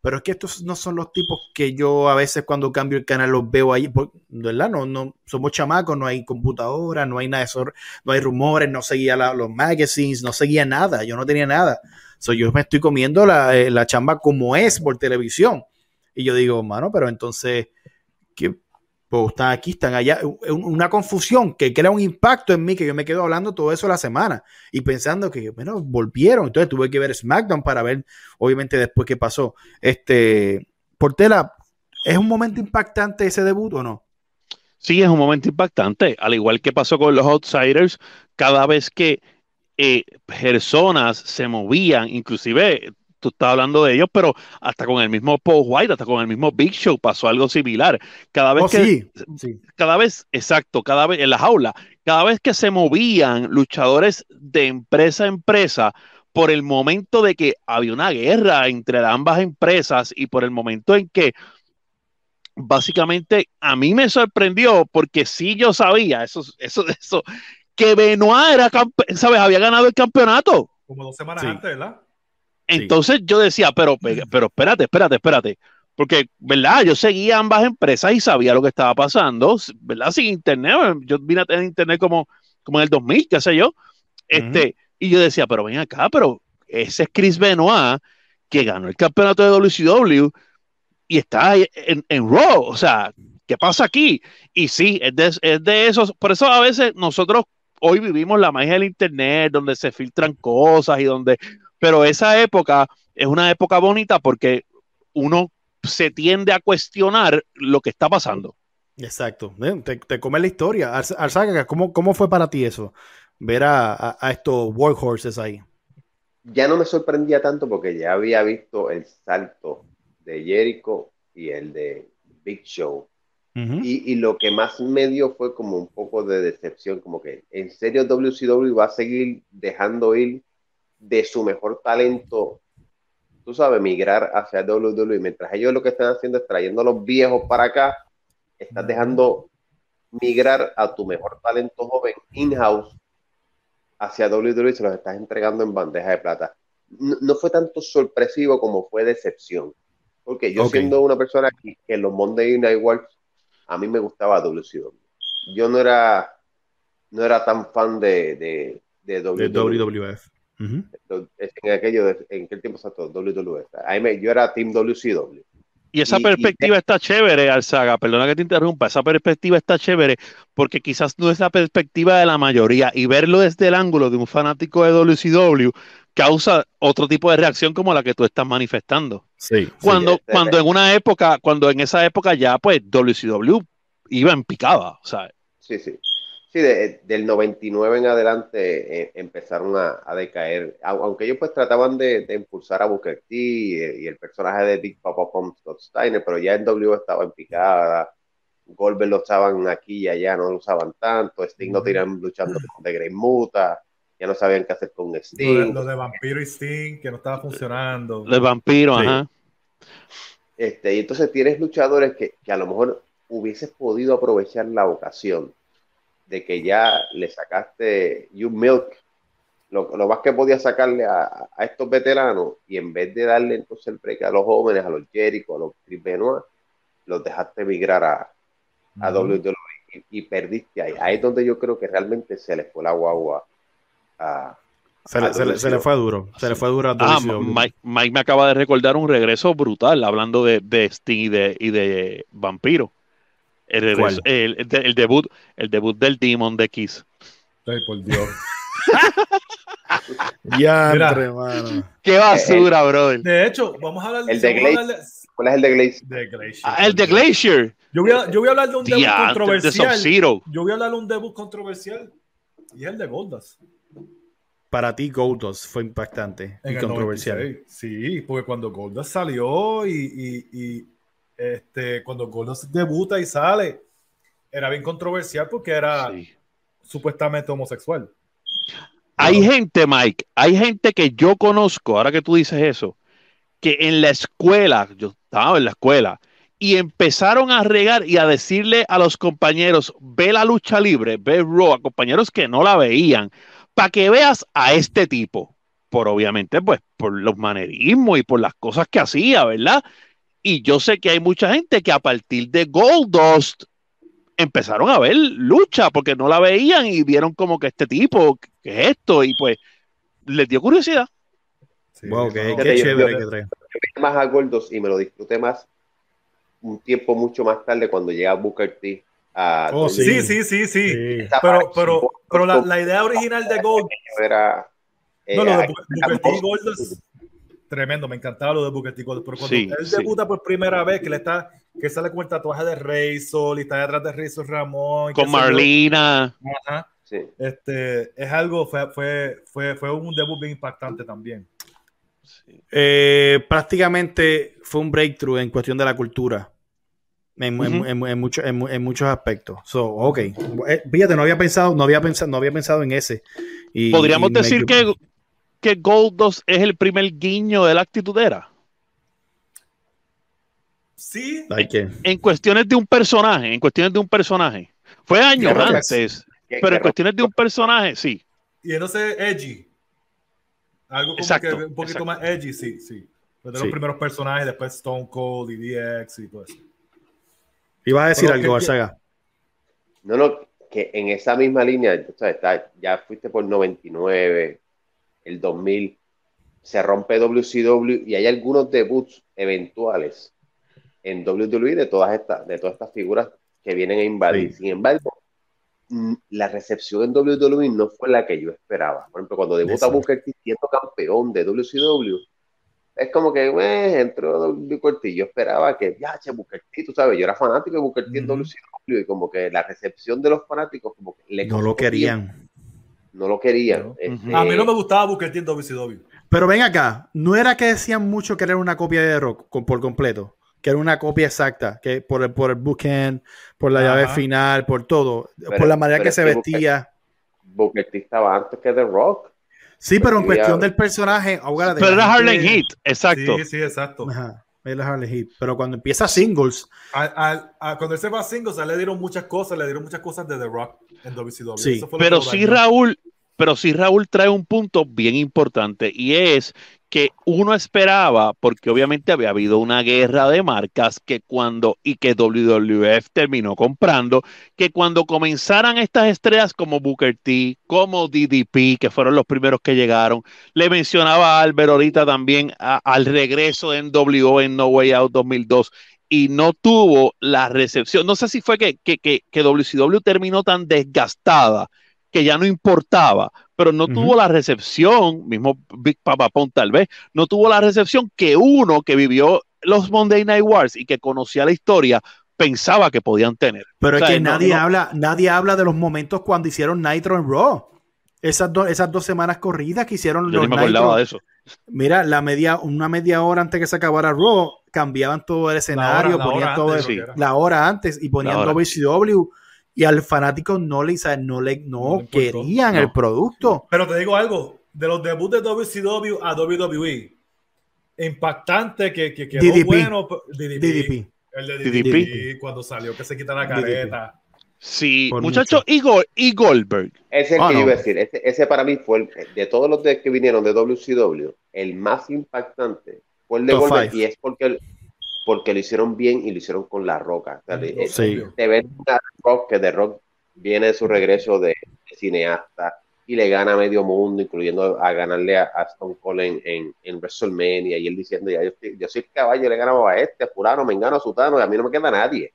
pero es que estos no son los tipos que yo a veces cuando cambio el canal los veo ahí, ¿verdad? No, no, somos chamacos, no hay computadora, no hay nada no hay rumores, no seguía los magazines, no seguía nada, yo no tenía nada. So, yo me estoy comiendo la, eh, la chamba como es por televisión. Y yo digo, mano, pero entonces, ¿qué, pues están aquí, están allá, una confusión que crea un impacto en mí, que yo me quedo hablando todo eso la semana y pensando que, bueno, volvieron, entonces tuve que ver SmackDown para ver, obviamente, después qué pasó. Este, Portela, ¿es un momento impactante ese debut o no? Sí, es un momento impactante, al igual que pasó con los Outsiders, cada vez que eh, personas se movían, inclusive tú estás hablando de ellos, pero hasta con el mismo Paul White, hasta con el mismo Big Show pasó algo similar. Cada vez oh, que, cada vez, exacto, cada vez en la jaula, cada vez que se movían luchadores de empresa a empresa, por el momento de que había una guerra entre ambas empresas y por el momento en que básicamente a mí me sorprendió porque sí yo sabía eso, eso, eso, que Benoit era, ¿sabes? Había ganado el campeonato. Como dos semanas antes, ¿verdad? Entonces yo decía, pero, pero espérate, espérate, espérate. Porque, ¿verdad? Yo seguía ambas empresas y sabía lo que estaba pasando, ¿verdad? Sin internet, yo vine a tener internet como, como en el 2000, qué sé yo. Este, Y yo decía, pero ven acá, pero ese es Chris Benoit que ganó el campeonato de WCW y está en, en Raw. O sea, ¿qué pasa aquí? Y sí, es de, es de esos. Por eso a veces nosotros hoy vivimos la magia del Internet, donde se filtran cosas y donde pero esa época es una época bonita porque uno se tiende a cuestionar lo que está pasando. Exacto. Te, te come la historia. Arzaga, ¿cómo, ¿cómo fue para ti eso? Ver a, estos workhorses ahí. Ya no me sorprendía tanto porque ya había visto el salto de Jericho y el de Big Show. y, y, lo que más me dio fue como un poco de decepción, como que en serio WCW va a seguir dejando ir de su mejor talento, tú sabes, migrar hacia WWE. Mientras ellos lo que están haciendo es trayendo a los viejos para acá, estás dejando migrar a tu mejor talento joven in-house hacia WWE y se los estás entregando en bandeja de plata. No, fue tanto sorpresivo como fue decepción. Porque yo siendo una persona que, en los Monday Night Wars, a mí me gustaba WCW. Yo no era, no era tan fan de, de, de WWF. En aquello, en aquel tiempo exacto, WWE. yo era Team WCW. Y esa perspectiva está chévere, Alzaga, perdona que te interrumpa, esa perspectiva está chévere porque quizás no es la perspectiva de la mayoría y verlo desde el ángulo de un fanático de WCW causa otro tipo de reacción como la que tú estás manifestando. Sí. Cuando, cuando en una época, cuando en esa época ya pues WCW iba en picada, ¿sabes? Sí, sí. Sí, del 99 en adelante eh, empezaron a, decaer, aunque ellos pues trataban de, impulsar a Booker T y, el personaje de Big Papa Pump Scott Steiner, pero ya en W estaba en picada, Goldberg lo usaban aquí y allá, no lo usaban tanto, Sting no tiran luchando con The Great Muta, ya no sabían qué hacer con Sting. Lo de, Vampiro y Sting, que no estaba funcionando. Lo de Vampiro, ajá. Este, y entonces tienes luchadores que, que a lo mejor hubieses podido aprovechar la ocasión de que ya le sacaste You Milk, lo, lo, más que podía sacarle a, estos veteranos, y en vez de darle entonces el break a los jóvenes, a los Jericho, a los Chris Benoit, los dejaste migrar a, a WWE y, perdiste ahí. Ahí es donde yo creo que realmente se le fue la guagua a, se, le, se, le, fue duro, se le fue duro a ah, Mike, Mike, me acaba de recordar un regreso brutal hablando de, de Sting y de, y de Vampiro. El, el, debut, el debut del Demon de Kiss. Ay, por Dios. (laughs) ya, Qué basura, brother. De hecho, vamos a hablar de. El de Glacier. ¿Cuál es el de Glacier? Ah, el de Glacier. Yo voy, a, yo voy a hablar de un debut controversial. yo voy a hablar de un debut controversial. Y es el de Goldas. Para ti, Goldas fue impactante y controversial. sí, porque cuando Goldas salió y, y este, cuando Goldust debuta y sale, era bien controversial porque era supuestamente homosexual. Hay gente, Mike, hay gente que yo conozco, ahora que tú dices eso, que en la escuela, yo estaba en la escuela, y empezaron a regar y a decirle a los compañeros, ve la lucha libre, ve Raw, a compañeros que no la veían, para que veas a este tipo. por obviamente, pues, por los manerismos y por las cosas que hacía, ¿verdad? Y yo sé que hay mucha gente que a partir de Goldust empezaron a ver lucha porque no la veían y vieron como que este tipo, que es esto? Y pues les dio curiosidad. wow, qué, chévere que trae. más a Goldust y me lo disfruté más un tiempo mucho más tarde cuando llega Booker T. A oh, sí, sí, sí, sí, Pero, pero, pero la, la, idea original de Gold era. Eh, no, de Booker T Goldust tremendo, me encantaba lo de Booker T. Pero cuando él debuta por primera vez, que le está, que sale con el tatuaje de Razor y está detrás de Razor Ramón. Con Marlina. Este, es algo, fue, fue, fue, fue un debut bien impactante también. Eh, prácticamente fue un breakthrough en cuestión de la cultura. En, muchos aspectos. So, ok. Eh, fíjate, no había pensado, no había pensado, no había pensado en ese. Y, Podríamos decir que que Goldos es el primer guiño de la actitudera? Sí. En cuestiones de un personaje, en cuestiones de un personaje. Fue años antes, pero en cuestiones de un personaje, sí. Y no sé, edgy. Algo como que un poquito más edgy, sí, sí. de los primeros personajes, después Stone Cold y DX y todo eso. Ibas a decir algo, Arzaga. No, no, que en esa misma línea, ya fuiste por 99, el 2000, se rompe WCW y hay algunos debuts eventuales en WWE de todas estas, de todas estas figuras que vienen a invadir. Sin embargo, mm, la recepción en WWE no fue la que yo esperaba. Por ejemplo, cuando debuta Booker T siendo campeón de WCW, es como que, eh, entró Booker T. Yo esperaba que, ya, che, Booker T, tú sabes, yo era fanático de Booker T en WCW y como que la recepción de los fanáticos, como que le No lo querían no lo querían. Este, a mí no me gustaba Booker T en WCW. Pero ven acá, no era que decían mucho que era una copia de Rock por completo, que era una copia exacta, que por el, por el bookend, por la llave final, por todo, por la manera que se vestía. Booker, T estaba antes que The Rock. Sí, pero en cuestión del personaje, pero era Harlem Heat, exacto. Sí, sí, exacto. Ajá. Heat. Pero cuando empieza singles. cuando él se va a singles, le dieron muchas cosas, le dieron muchas cosas de The Rock en WCW. Sí, pero sí, Raúl, pero sí Raúl trae un punto bien importante y es que uno esperaba, porque obviamente había habido una guerra de marcas que cuando, y que WWF terminó comprando, que cuando comenzaran estas estrellas como Booker T, como DDP, que fueron los primeros que llegaron, le mencionaba a Albert ahorita también al regreso de NWO en No Way Out 2002, y no tuvo la recepción. No sé si fue que, que, que, que WCW terminó tan desgastada que ya no importaba, pero no tuvo la recepción, mismo Big Papa Pon tal vez, no tuvo la recepción que uno que vivió los Monday Night Wars y que conocía la historia pensaba que podían tener. Pero es que nadie, habla, nadie habla de los momentos cuando hicieron Nitro en Raw. Esas, esas dos semanas corridas que hicieron Yo los me acordaba de eso. Mira, la media, una media hora antes que se acabara Raw, cambiaban todo el escenario, ponían todo la hora antes y ponían WCW y al fanático no le, no le no, querían el producto. Pero te digo algo, de los debuts de WCW a WWE, impactante que, que quedó DDP. bueno. DDP. El de DDP, cuando salió, que se quita la careta. Sí, muchachos, y, Goldberg. Ese es el ah, que iba a decir. Ese, para mí fue, de todos los que vinieron de WCW, el más impactante fue el de Goldberg. Y es porque porque lo hicieron bien y lo hicieron con la roca. Te ven a Rock que de Rock viene de su regreso de, cineasta y le gana a medio mundo, incluyendo a ganarle a, Stone Cold en, en, WrestleMania y él diciendo, ya, yo, yo soy el caballo, le ganaba a este, a Purano, me engano a Sutano y a mí no me queda nadie.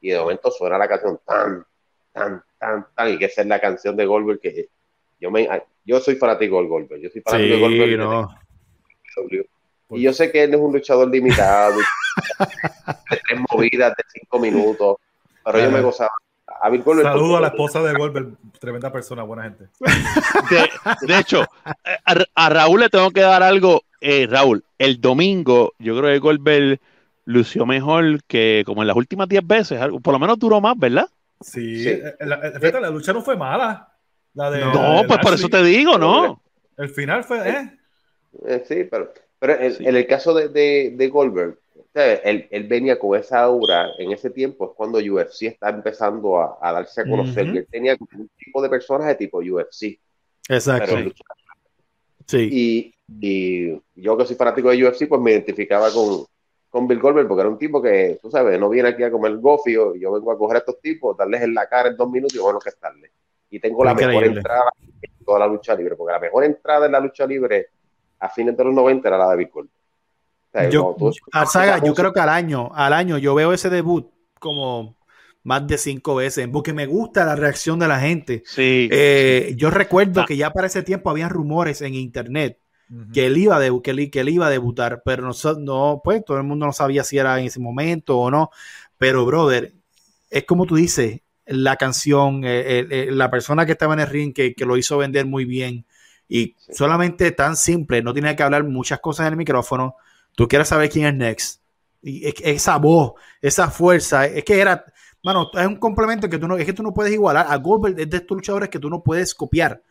Y de momento suena la canción tan, tan, tan, tan, y que esa es la canción de Goldberg que yo me, yo soy fanático de Goldberg, yo soy fanático de Goldberg. No. Y yo sé que él es un luchador limitado, (laughs) de tres movidas de cinco minutos, pero yo me gozaba. A Saludo a la esposa de Goldberg, tremenda persona, buena gente. (laughs) De, hecho, a, Raúl le tengo que dar algo. Eh, Raúl, el domingo, yo creo que Goldberg lució mejor que como en las últimas diez veces, por lo menos duró más, ¿verdad? Sí, eh, La, la, lucha no fue mala. La de, no, pues por eso te digo, ¿no? El final fue, ¿eh? eh sí, pero pero en, el caso de, de, Goldberg, él, él, venía con esa aura en ese tiempo, es cuando UFC está empezando a, a darse a conocer. Y él tenía un tipo de personaje tipo UFC. Exacto. Sí. Y, yo que soy fanático de UFC, pues me identificaba con, con Bill Goldberg, porque era un tipo que, tú sabes, no viene aquí a comer gofio, yo vengo a coger a estos tipos, darles en la cara en dos minutos y bueno, que estarle. Y tengo la mejor entrada en toda la lucha libre, porque la mejor entrada en la lucha libre a fines de los 90 era la de Goldberg. yo, saga, yo creo que al año, al año yo veo ese debut como más de cinco veces, porque me gusta la reacción de la gente. Sí. Eh, yo recuerdo ah. que ya para ese tiempo había rumores en internet que, él iba de, que, él, que él iba a debutar, pero no, no, pues todo el mundo no sabía si era en ese momento o no. Pero, brother, es como tú dices, la canción, eh, eh, la persona que estaba en el ring que, que, lo hizo vender muy bien y solamente tan simple, no tiene que hablar muchas cosas en el micrófono. Tú quieres saber quién es Next. Y esa voz, esa fuerza, es que era, mano, es un complemento que tú no, es que tú no puedes igualar. A Goldberg es de estos luchadores que tú no puedes copiar.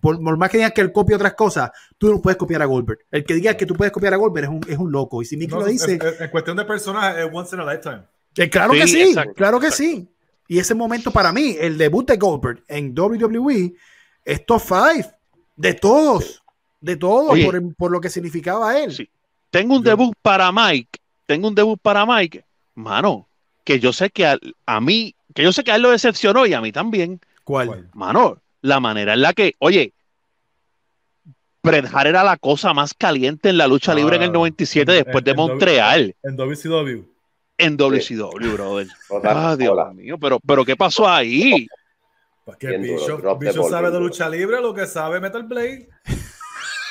por, más que digas que él copie otras cosas, tú no puedes copiar a Goldberg. El que diga que tú puedes copiar a Goldberg es un, es un loco. Y si Mickey lo dice. En, cuestión de personaje, es once in a lifetime. claro que sí, claro que sí. Y ese momento para mí, el debut de Goldberg en WWE, es top 5 de todos. De todos, por, por, lo que significaba él. Tengo un debut para Mike. Tengo un debut para Mike. Mano, que yo sé que a, mí, que yo sé que a él lo decepcionó y a mí también. ¿Cuál? Mano, la manera en la que, oye, Bret Hart era la cosa más caliente en la lucha libre en el 97 ah, después de Montreal. En WCW. En WCW, brother. Ah, Dios mío, pero, pero ¿qué pasó ahí? Porque Bicho, sabe de lucha libre, lo que sabe Metal Blade.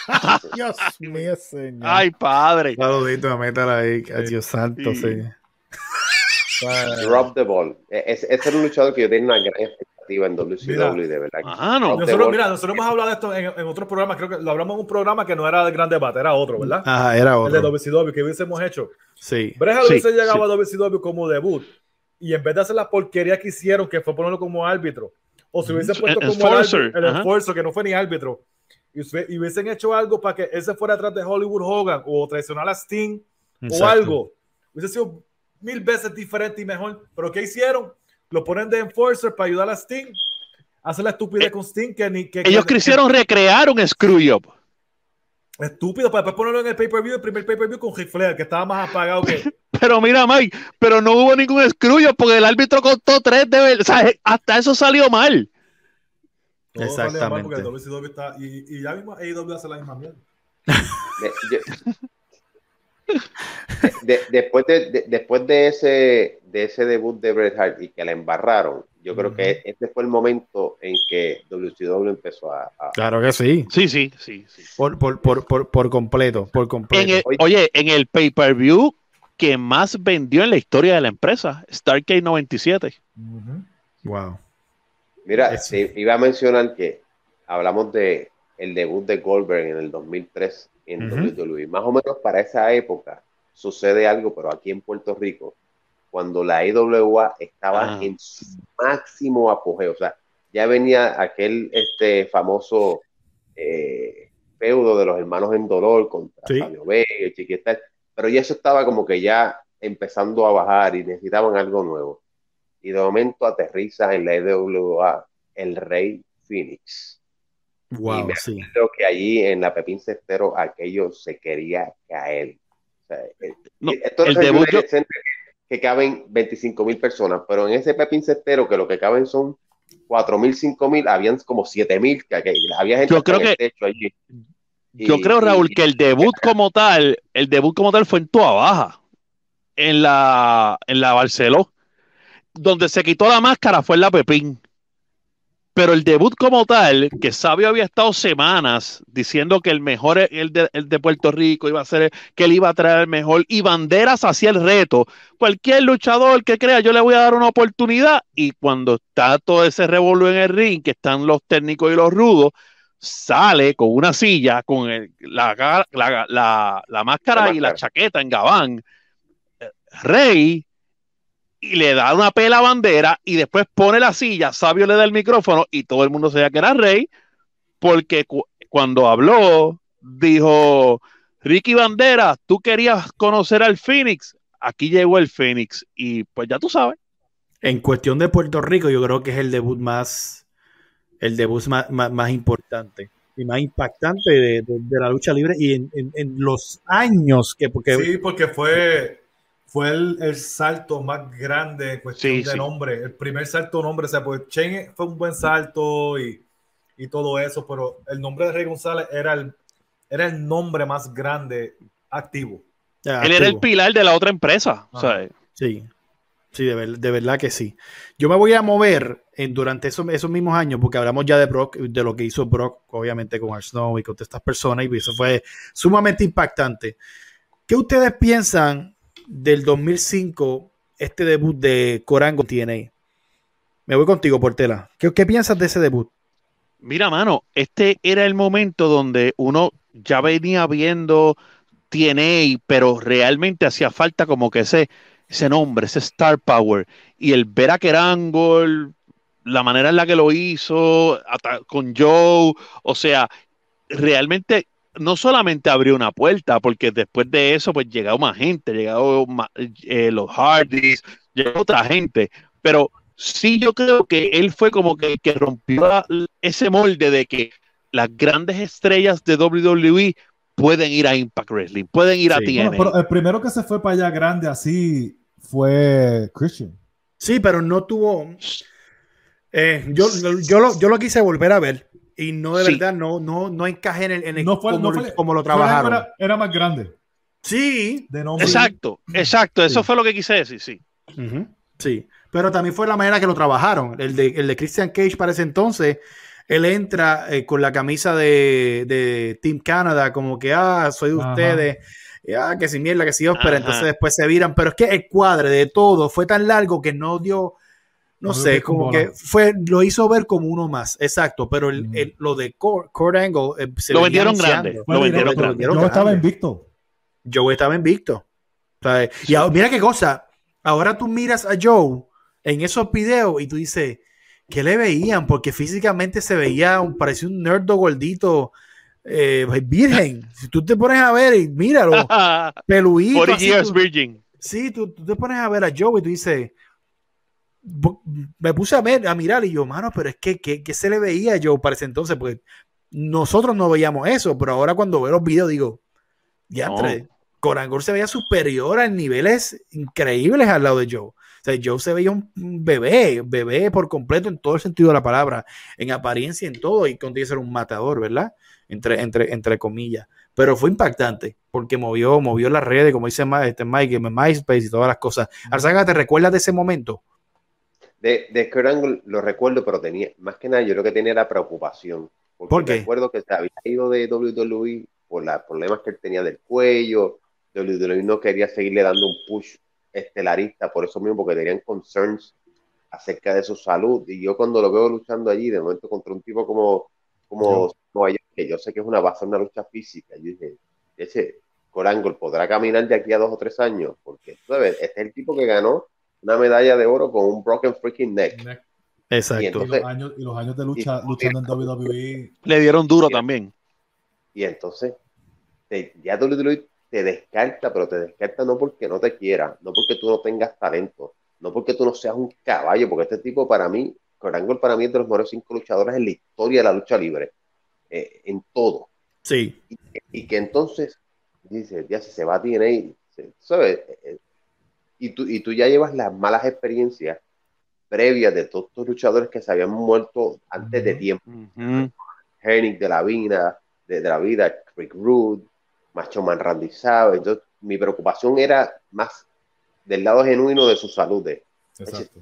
(laughs) Dios mío, señor. Ay, padre. Saludito a Metal ahí, Dios santo, señor. Drop the ball. Ese es un luchador que yo tengo una gran expectativa en WCW, de verdad. Ah, no. Nosotros, mira, nosotros hemos hablado de esto en, en otros programas, creo que lo hablamos en un programa que no era de gran debate, era otro, ¿verdad? Ajá, era otro. El de WCW, que hubiésemos hecho. Sí. Breja sí, hubiese llegado a WCW como debut y en vez de hacer la porquería que hicieron, que fue ponerlo como árbitro, o si hubiese puesto como el, esfuerzo, que no fue ni árbitro, y, hubiesen hecho algo para que él se fuera atrás de Hollywood Hogan o traicionar a Sting o algo, hubiese sido mil veces diferente y mejor. Pero ¿qué hicieron? Lo ponen de enforcer para ayudar a Sting. Hace la estupidez eh, con Sting que ni que. Ellos quisieron recrear un screw up. Estúpido, para después ponerlo en el pay-per-view, el primer pay-per-view con Ric Flair, que estaba más apagado que. (laughs) pero mira, Mike, pero no hubo ningún screw porque el árbitro contó tres de verdad. O sea, hasta eso salió mal. Exactamente. Mal y, y, ya mismo AEW hace la misma mierda. después, de, después de ese, de ese debut de Bret Hart y que la embarraron, yo creo que este fue el momento en que WCW empezó a, Claro que sí. Sí, sí, sí. Por, por, por, por, completo, por completo. oye, en el pay-per-view que más vendió en la historia de la empresa, Starcade 97. Wow. Mira, iba a mencionar que hablamos de el debut de Goldberg en el 2003 en WWE. Más o menos para esa época sucede algo, pero aquí en Puerto Rico, cuando la IWA estaba ah. en su máximo apogeo, o sea, ya venía aquel este famoso eh, feudo de los hermanos en dolor contra Fabio Vega, Chiquita, pero ya eso estaba como que ya empezando a bajar y necesitaban algo nuevo. Y de momento aterriza en la IWA el Rey Phoenix Wow, y sí. creo que allí en la Pepín Cestero aquello se quería caer. O esto el debut que, caben 25 mil personas, pero en ese Pepín Cestero que lo que caben son 4 mil, 5 mil, habían como 7 mil, que, había gente yo creo que, techo allí. yo creo, Raúl, que el debut (laughs) como tal, el debut como tal fue en Tua Baja, en la, en la Barceló, donde se quitó la máscara fue en la Pepín. Pero el debut como tal, que Sabio había estado semanas diciendo que el mejor, el de, el de Puerto Rico, iba a ser, que él iba a traer el mejor, y Banderas hacía el reto. Cualquier luchador que crea, yo le voy a dar una oportunidad, y cuando está todo ese revuelo en el ring, que están los técnicos y los rudos, sale con una silla, con la, la, la, máscara y la chaqueta en Gabán. Rey y le da una pela bandera y después pone la silla, Sabio le da el micrófono y todo el mundo sabía que era rey, porque cuando habló, dijo, Ricky Bandera, tú querías conocer al Phoenix, aquí llegó el Phoenix y pues ya tú sabes. En cuestión de Puerto Rico, yo creo que es el debut más, el debut más, más, importante. y más impactante de, la lucha libre y en, los años que... Porque, sí, porque fue, fue el, salto más grande en cuestión de nombre. El primer salto nombre, o sea, pues Chen fue un buen salto y, todo eso, pero el nombre de Rey González era el, era el nombre más grande activo. Él era el pilar de la otra empresa. sí. Sí, de, verdad que sí. Yo me voy a mover en, durante esos, esos, mismos años, porque hablamos ya de Brock, de lo que hizo Brock, obviamente con Art Snow y con todas estas personas, y eso fue sumamente impactante. ¿Qué ustedes piensan del 2005, este debut de Corango TNA? Me voy contigo, Portela. ¿Qué, ¿Qué piensas de ese debut? Mira, mano, este era el momento donde uno ya venía viendo TNA, pero realmente hacía falta como que ese ese nombre, ese star power, y el ver a Kerangol, la manera en la que lo hizo, con Joe, o sea, realmente no solamente abrió una puerta, porque después de eso, pues llegó más gente, llegó eh, los Hardys, llegó otra gente, pero sí yo creo que él fue como que, que rompió ese molde de que las grandes estrellas de WWE pueden ir a Impact Wrestling, pueden ir a TNA. pero el primero que se fue para allá grande así fue Christian. Sí, pero no tuvo. Eh, yo, yo, lo, yo lo quise volver a ver y no de verdad no, no, no encajé en el, en el no fue, como, lo trabajaron. Era, más grande. Sí. exacto, exacto. Eso fue lo que quise decir, sí. Sí. Pero también fue la manera que lo trabajaron. El de, el de Christian Cage para ese entonces, él entra eh, con la camisa de, de, Team Canada, como que, ah, soy de ustedes ah, que si mierda, que si pero entonces después se viran, pero es que el cuadre de todo fue tan largo que no dio, no, sé, como que fue, lo hizo ver como uno más, exacto, pero el, lo de Core, Angle eh, se lo vendieron grande, lo vendieron grande. Yo estaba invicto. Joe estaba invicto. y mira qué cosa, ahora tú miras a Joe en esos videos y tú dices, ¿qué le veían? Porque físicamente se veía, parecía un nerdo gordito eh, virgen. Si tú te pones a ver y míralo, (laughs) peluito. virgin. Sí, tú, te pones a ver a Joe y tú dices, me puse a ver, a mirar y yo, mano, pero es que, que, se le veía a Joe para ese entonces, porque nosotros no veíamos eso, pero ahora cuando veo los videos digo, ya entre, Corangor se veía superior a niveles increíbles al lado de Joe. O sea, Joe se veía un bebé, bebé por completo en todo el sentido de la palabra, en apariencia, en todo, y contiene ser un matador, ¿verdad? entre, entre, entre comillas. Pero fue impactante porque movió, movió las redes, como dice este Mike, MySpace y todas las cosas. Arzaga, ¿te recuerdas de ese momento? De, de lo recuerdo, pero tenía, más que nada, yo lo que tenía era preocupación. Porque ¿Por qué? recuerdo que se había ido de WWE por los problemas que él tenía del cuello. WWE no quería seguirle dando un push estelarista, por eso mismo, porque tenían concerns acerca de su salud. Y yo cuando lo veo luchando allí, de momento contra un tipo como, como que yo sé que es una base, una lucha física. Yo dije, ese Corangol podrá caminar de aquí a dos o tres años, porque ¿sabes? este es el tipo que ganó una medalla de oro con un broken freaking neck. Exacto. Y, los años, y, los años, de lucha, luchando en WWE. Le dieron duro también. Y entonces, te, ya WWE te descarta, pero te descarta no porque no te quiera, no porque tú no tengas talento, no porque tú no seas un caballo, porque este tipo para mí, Corangol para mí es de los mejores cinco luchadores en la historia de la lucha libre. Eh, en todo. Sí. Y, que entonces dice, ya si se va a TNA, ¿sabes? Y tú, y tú ya llevas las malas experiencias previas de todos estos luchadores que se habían muerto antes de tiempo. Hennig de la vida, de, la vida, Rick Rude, Macho Man Randy Savage. Entonces, mi preocupación era más del lado genuino de su salud. Exacto.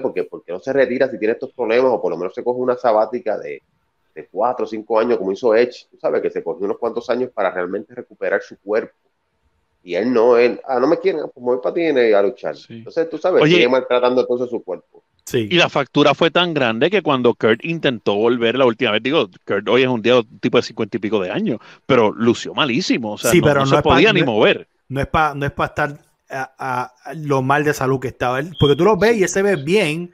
Porque, porque no se retira si tiene estos problemas o por lo menos se coge una sabática de, de cuatro o cinco años, como hizo Edge, tú sabes, que se cogió unos cuantos años para realmente recuperar su cuerpo. Y él no, él, ah, no me quieren, pues me voy para ti a luchar. Entonces, tú sabes, sigue maltratando entonces su cuerpo. Sí. Y la factura fue tan grande que cuando Kurt intentó volver la última vez, digo, Kurt hoy es un día tipo de cincuenta y pico de años, pero lució malísimo, o sea, no, pero no, se podía ni mover. No es para no es para estar a, lo mal de salud que estaba él, porque tú lo ves y ese ve bien,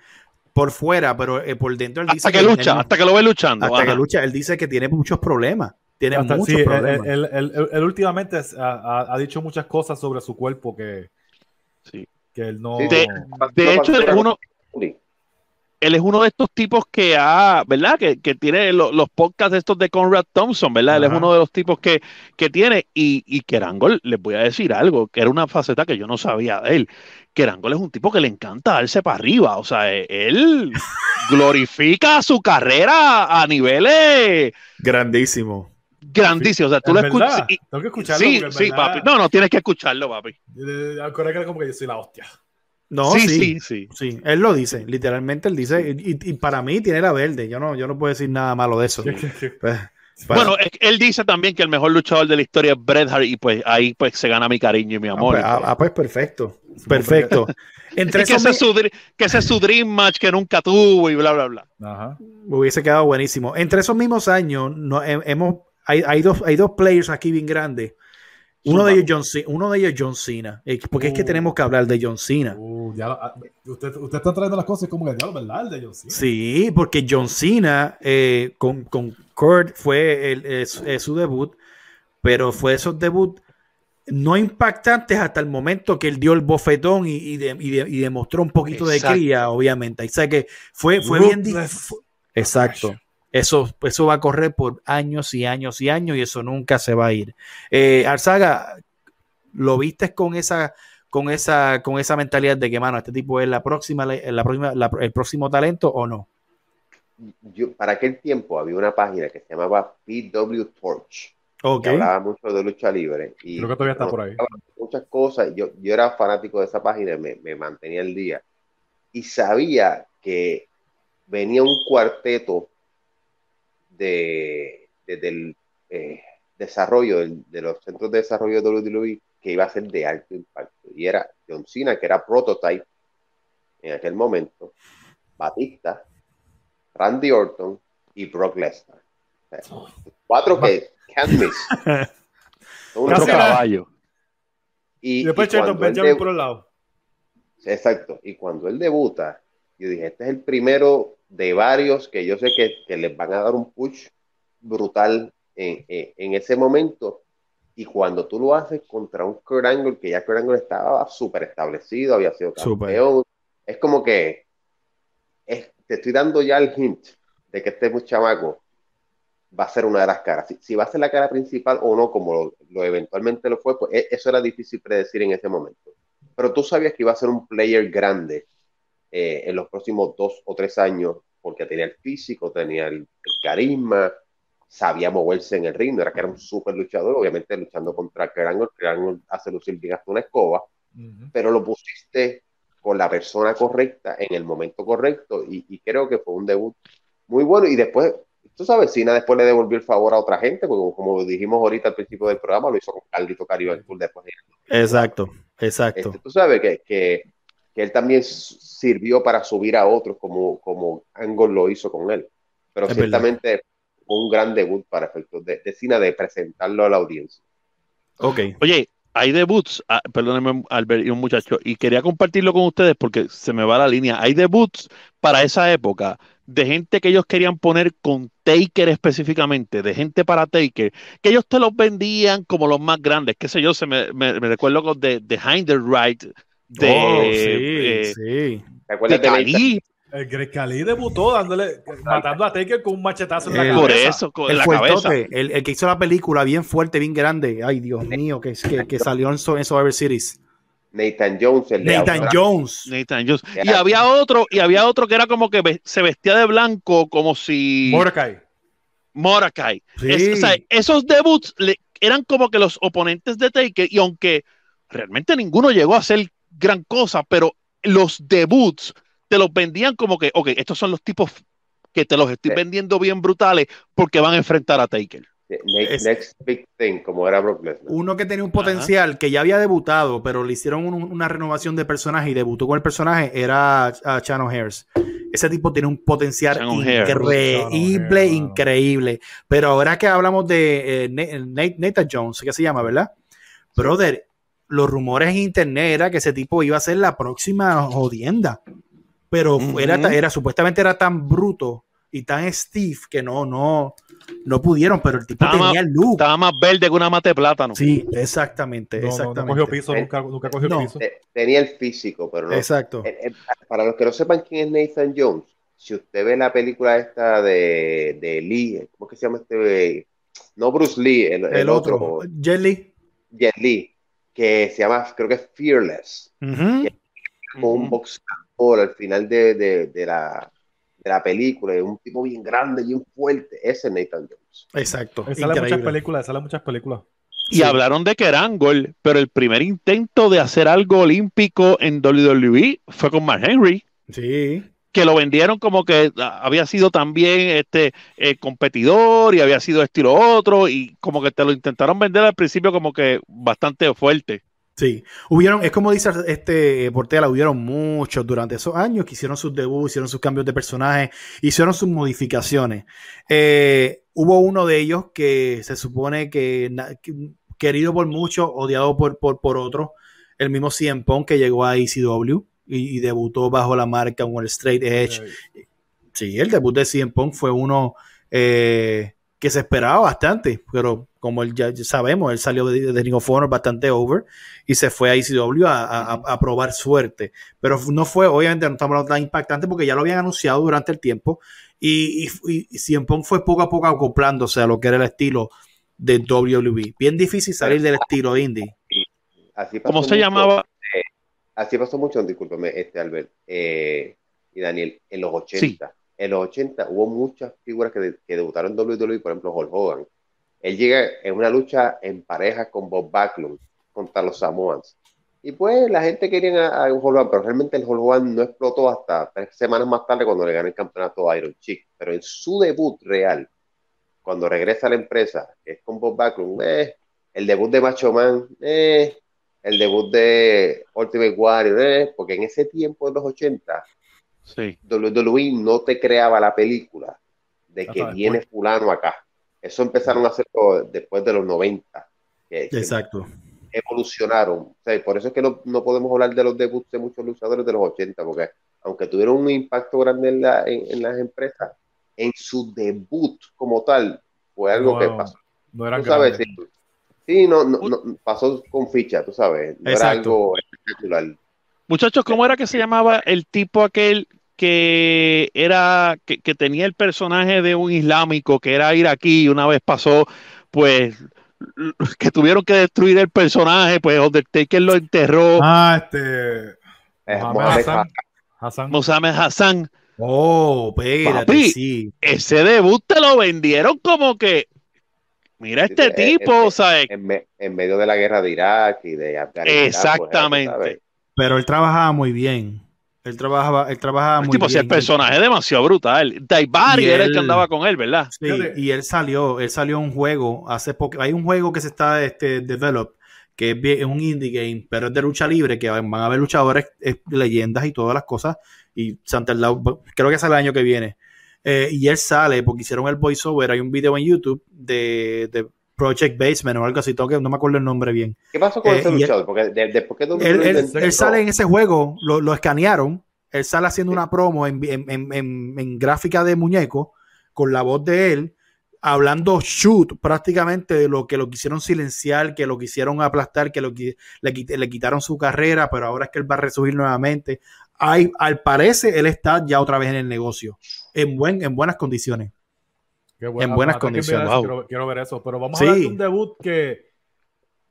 por fuera, pero eh, por dentro él dice hasta que, lucha, hasta que lo ve luchando. Hasta que lucha, él dice que tiene muchos problemas. Tiene muchos problemas. Él, últimamente ha, dicho muchas cosas sobre su cuerpo que, sí. que él no. De, hecho, uno. él es uno de estos tipos que ha, ¿verdad? Que, que tiene los podcasts estos de Conrad Thompson, ¿verdad? Él es uno de los tipos que, que tiene. Y, y Kerangol, les voy a decir algo, que era una faceta que yo no sabía de él. Kerangol es un tipo que le encanta darse para arriba. O sea, él (laughs) glorifica su carrera a niveles grandísimo. Grandísimo. O sea, tú lo escuchas. Tengo que escucharlo. Sí, sí, papi. No, no, tienes que escucharlo, papi. Acuérdate que como que yo soy la hostia. No, sí, sí, sí, sí, Él lo dice, literalmente él dice, y, para mí tiene la verde. Yo no, yo no puedo decir nada malo de eso. (laughs) Pues, bueno, él dice también que el mejor luchador de la historia es Bret Hart y pues ahí pues se gana mi cariño y mi ah, amor. Pues, ah, ah, pues, perfecto, perfecto. (laughs) Entre que, ese es su, que ese es su dream match que nunca tuvo y bla, bla, bla. Ajá. Hubiese quedado buenísimo. Entre esos mismos años, no, hemos, hay, hay, dos, hay dos players aquí bien grandes uno de, ellos John Cena, uno de ellos John Cena. Porque es que uh. tenemos que hablar de John Cena. Uh, ah, usted, usted, está trayendo las cosas como que ya ¿verdad? El de John Cena. Sí, porque John Cena eh, con, con, Kurt fue el, su debut, pero fue esos debut no impactantes hasta el momento que él dio el bofetón y, y, y, demostró un poquito de cría, obviamente. O sea que fue, fue bien. Exacto. Eso, eso va a correr por años y años y años y eso nunca se va a ir. Eh, Arzaga, ¿lo viste con esa, con esa, con esa mentalidad de que, mano, este tipo es la próxima, la próxima el próximo talento o no? Yo, para aquel tiempo había una página que se llamaba PW Torch. Que hablaba mucho de lucha libre. Y Creo que todavía está por ahí. Muchas cosas. Yo, yo era fanático de esa página y me, me mantenía el día. Y sabía que venía un cuarteto de, del eh, desarrollo de los centros de desarrollo de WWE que iba a ser de alto impacto. Y era John Cena, que era prototype en aquel momento, Batista, Randy Orton y Brock Lesnar. cuatro que can't miss. (laughs) Otro caballo. Y, después y por el lado. Exacto. Y cuando él debuta, yo dije, este es el primero de varios que yo sé que, les van a dar un push brutal en, ese momento. Y cuando tú lo haces contra un Kurt Angle, que ya Kurt Angle estaba súper establecido, había sido campeón, es como que te estoy dando ya el hint de que este chamaco va a ser una de las caras. Si, va a ser la cara principal o no, como lo, eventualmente lo fue, pues e, eso era difícil predecir en ese momento. Pero tú sabías que iba a ser un player grande eh, en los próximos dos o tres años, porque tenía el físico, tenía el, carisma, sabía moverse en el ring, era que era un súper luchador, obviamente luchando contra Kerangol, Kerangol hace lucir bien hasta una escoba, pero lo pusiste con la persona correcta en el momento correcto y, creo que fue un debut muy bueno y después, tú sabes, Cina después le devolvió el favor a otra gente, como, como dijimos ahorita al principio del programa, lo hizo con Carlito Caribe después. Exacto, exacto. Este, tú sabes que, que que él también sirvió para subir a otros como, como Angle lo hizo con él. Pero ciertamente fue un gran debut para efectos de, de cine de presentarlo a la audiencia. Ok. Oye, hay debuts, ah, perdónenme Albert y un muchacho, y quería compartirlo con ustedes porque se me va la línea. Hay debuts para esa época de gente que ellos querían poner con Taker específicamente, de gente para Taker, que ellos te los vendían como los más grandes, qué sé yo, se me, me, recuerdo con de, de Right de, oh, sí, sí. de El Greg Cali debutó dándole, matando a Taker con un machetazo en la cabeza. Por eso, con el la cabeza. El, el, que hizo la película bien fuerte, bien grande. Ay, Dios mío, que, que, que salió en, en Survivor Series. Nathan Jones. El Nathan Jones. Nathan Jones. Y había otro, y había otro que era como que se vestía de blanco, como si. Mordecai. Mordecai. o sea, esos debuts eran como que los oponentes de Taker, y aunque realmente ninguno llegó a ser gran cosa, pero los debuts te los vendían como que, ok, estos son los tipos que te los estoy vendiendo bien brutales porque van a enfrentar a Taker. Next, big thing, como era Brock Lesnar. Uno que tenía un potencial que ya había debutado, pero le hicieron una renovación de personaje y debutó con el personaje, era Channel Hairs. Ese tipo tiene un potencial increíble, increíble. Pero ahora que hablamos de eh, Nathan Jones, que se llama, ¿verdad? Brother, los rumores en internet era que ese tipo iba a ser la próxima jodienda. Pero era, era, supuestamente era tan bruto y tan Steve que no, no, no pudieron, pero el tipo tenía el look. Estaba más verde que una mate de plátano. Sí, exactamente, exactamente. cogió piso, nunca, cogió piso. Tenía el físico, pero no. Exacto. para los que no sepan quién es Nathan Jones, si usted ve la película esta de, de Lee, ¿cómo que se llama este? No Bruce Lee, el, otro. Jet Lee. Jet Lee, que se llama, creo que es Fearless. un boxeador al final de, de, de, la, de la película, es un tipo bien grande, bien fuerte. Ese es Nathan Jones. Exacto. Sale muchas películas, sale muchas películas. Y hablaron de que eran gol, pero el primer intento de hacer algo olímpico en WWE fue con Mark Henry. Sí que lo vendieron como que había sido también este eh, competidor y había sido estilo otro y como que te lo intentaron vender al principio como que bastante fuerte. Sí, hubieron, es como dice este Portela, hubieron muchos durante esos años que hicieron sus debuts, hicieron sus cambios de personaje, hicieron sus modificaciones. Eh, hubo uno de ellos que se supone que, querido por muchos, odiado por, por, por otros, el mismo Cien Pong que llegó a ECW y, debutó bajo la marca el Straight Edge. Sí, el debut de CM Punk fue uno eh, que se esperaba bastante, pero como ya sabemos, él salió de, de Ring of Honor bastante over y se fue a ICW a, a, probar suerte. Pero no fue, obviamente, no estamos tan impactante porque ya lo habían anunciado durante el tiempo y, y, y CM Punk fue poco a poco acoplándose a lo que era el estilo de WWE. Bien difícil salir del estilo indie. ¿Cómo se llamaba? Así pasó mucho, discúlpame, este Albert eh, y Daniel, en los 80. En los 80 hubo muchas figuras que, que, debutaron en WWE, por ejemplo, Hulk Hogan. Él llega en una lucha en pareja con Bob Backlund contra los Samoans. Y pues la gente quería a, un Hulk Hogan, pero realmente el Hulk Hogan no explotó hasta tres semanas más tarde cuando le ganó el campeonato a Iron Chick. Pero en su debut real, cuando regresa a la empresa, que es con Bob Backlund, eh, el debut de Macho Man, eh, el debut de Ultimate Warrior, ¿eh? porque en ese tiempo de los 80, sí. WWE no te creaba la película de que viene fulano acá. Eso empezaron a hacerlo después de los 90. Exacto. evolucionaron. por eso es que no, podemos hablar de los debuts de muchos luchadores de los 80, porque aunque tuvieron un impacto grande en, las empresas, en su debut como tal, fue algo que pasó. No era sabes, Sí, no, no, pasó con ficha, tú sabes. No era algo espectacular. Muchachos, ¿cómo era que se llamaba el tipo aquel que era que, tenía el personaje de un islámico que era iraquí y una vez pasó, pues (laughs) que tuvieron que destruir el personaje, pues Undertaker lo enterró. Ah, este Mohamed Hassan. Mohamed Hassan. Oh, espérate, sí. Ese debut te lo vendieron como que Mira este tipo, ¿sabes? En, medio de la guerra de Irak y de Afganistán. Pues, Exactamente. Pero él trabajaba muy bien. Él trabajaba, él trabajaba muy tipo, bien. el personaje es demasiado brutal. Daibari era el que andaba con él, ¿verdad? Sí, y él salió, él salió un juego hace poco. Hay un juego que se está este, develop, que es, un indie game, pero es de lucha libre, que van a haber luchadores, leyendas y todas las cosas. Y Santa creo que es el año que viene. Eh, y él sale porque hicieron el voiceover. Hay un video en YouTube de, de Project Basement o algo así, que no me acuerdo el nombre bien. ¿Qué pasó con eh, ese luchador? Porque él, sale en ese juego, lo, lo, escanearon. Él sale haciendo una promo en, en, en, gráfica de muñeco con la voz de él, hablando shoot prácticamente de lo que lo quisieron silenciar, que lo quisieron aplastar, que lo, le, le quitaron su carrera, pero ahora es que él va a resurgir nuevamente al parece él está ya otra vez en el negocio, en, buen, en buenas condiciones. en buenas condiciones. Quiero, ver eso, pero vamos a ver un debut que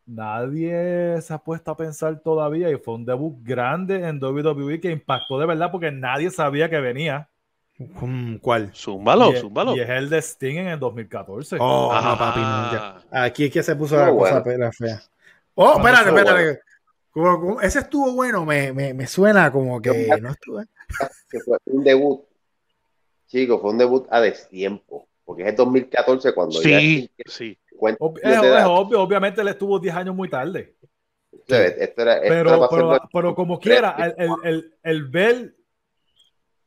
nadie se ha puesto a pensar todavía y fue un debut grande en WWE que impactó de verdad porque nadie sabía que venía. ¿Cuál? Zúmbalo, y, Y es el de Sting en el 2014. Oh, no, papi, Aquí es que se puso la cosa fea. Oh, espérate, espérate. Ese estuvo bueno, me, me, me suena como que no estuvo. fue un debut, chicos, fue un debut a destiempo, porque es el 2014 cuando sí, sí. obvio, obviamente él estuvo 10 años muy tarde. pero, pero, como quiera, el, el, el, ver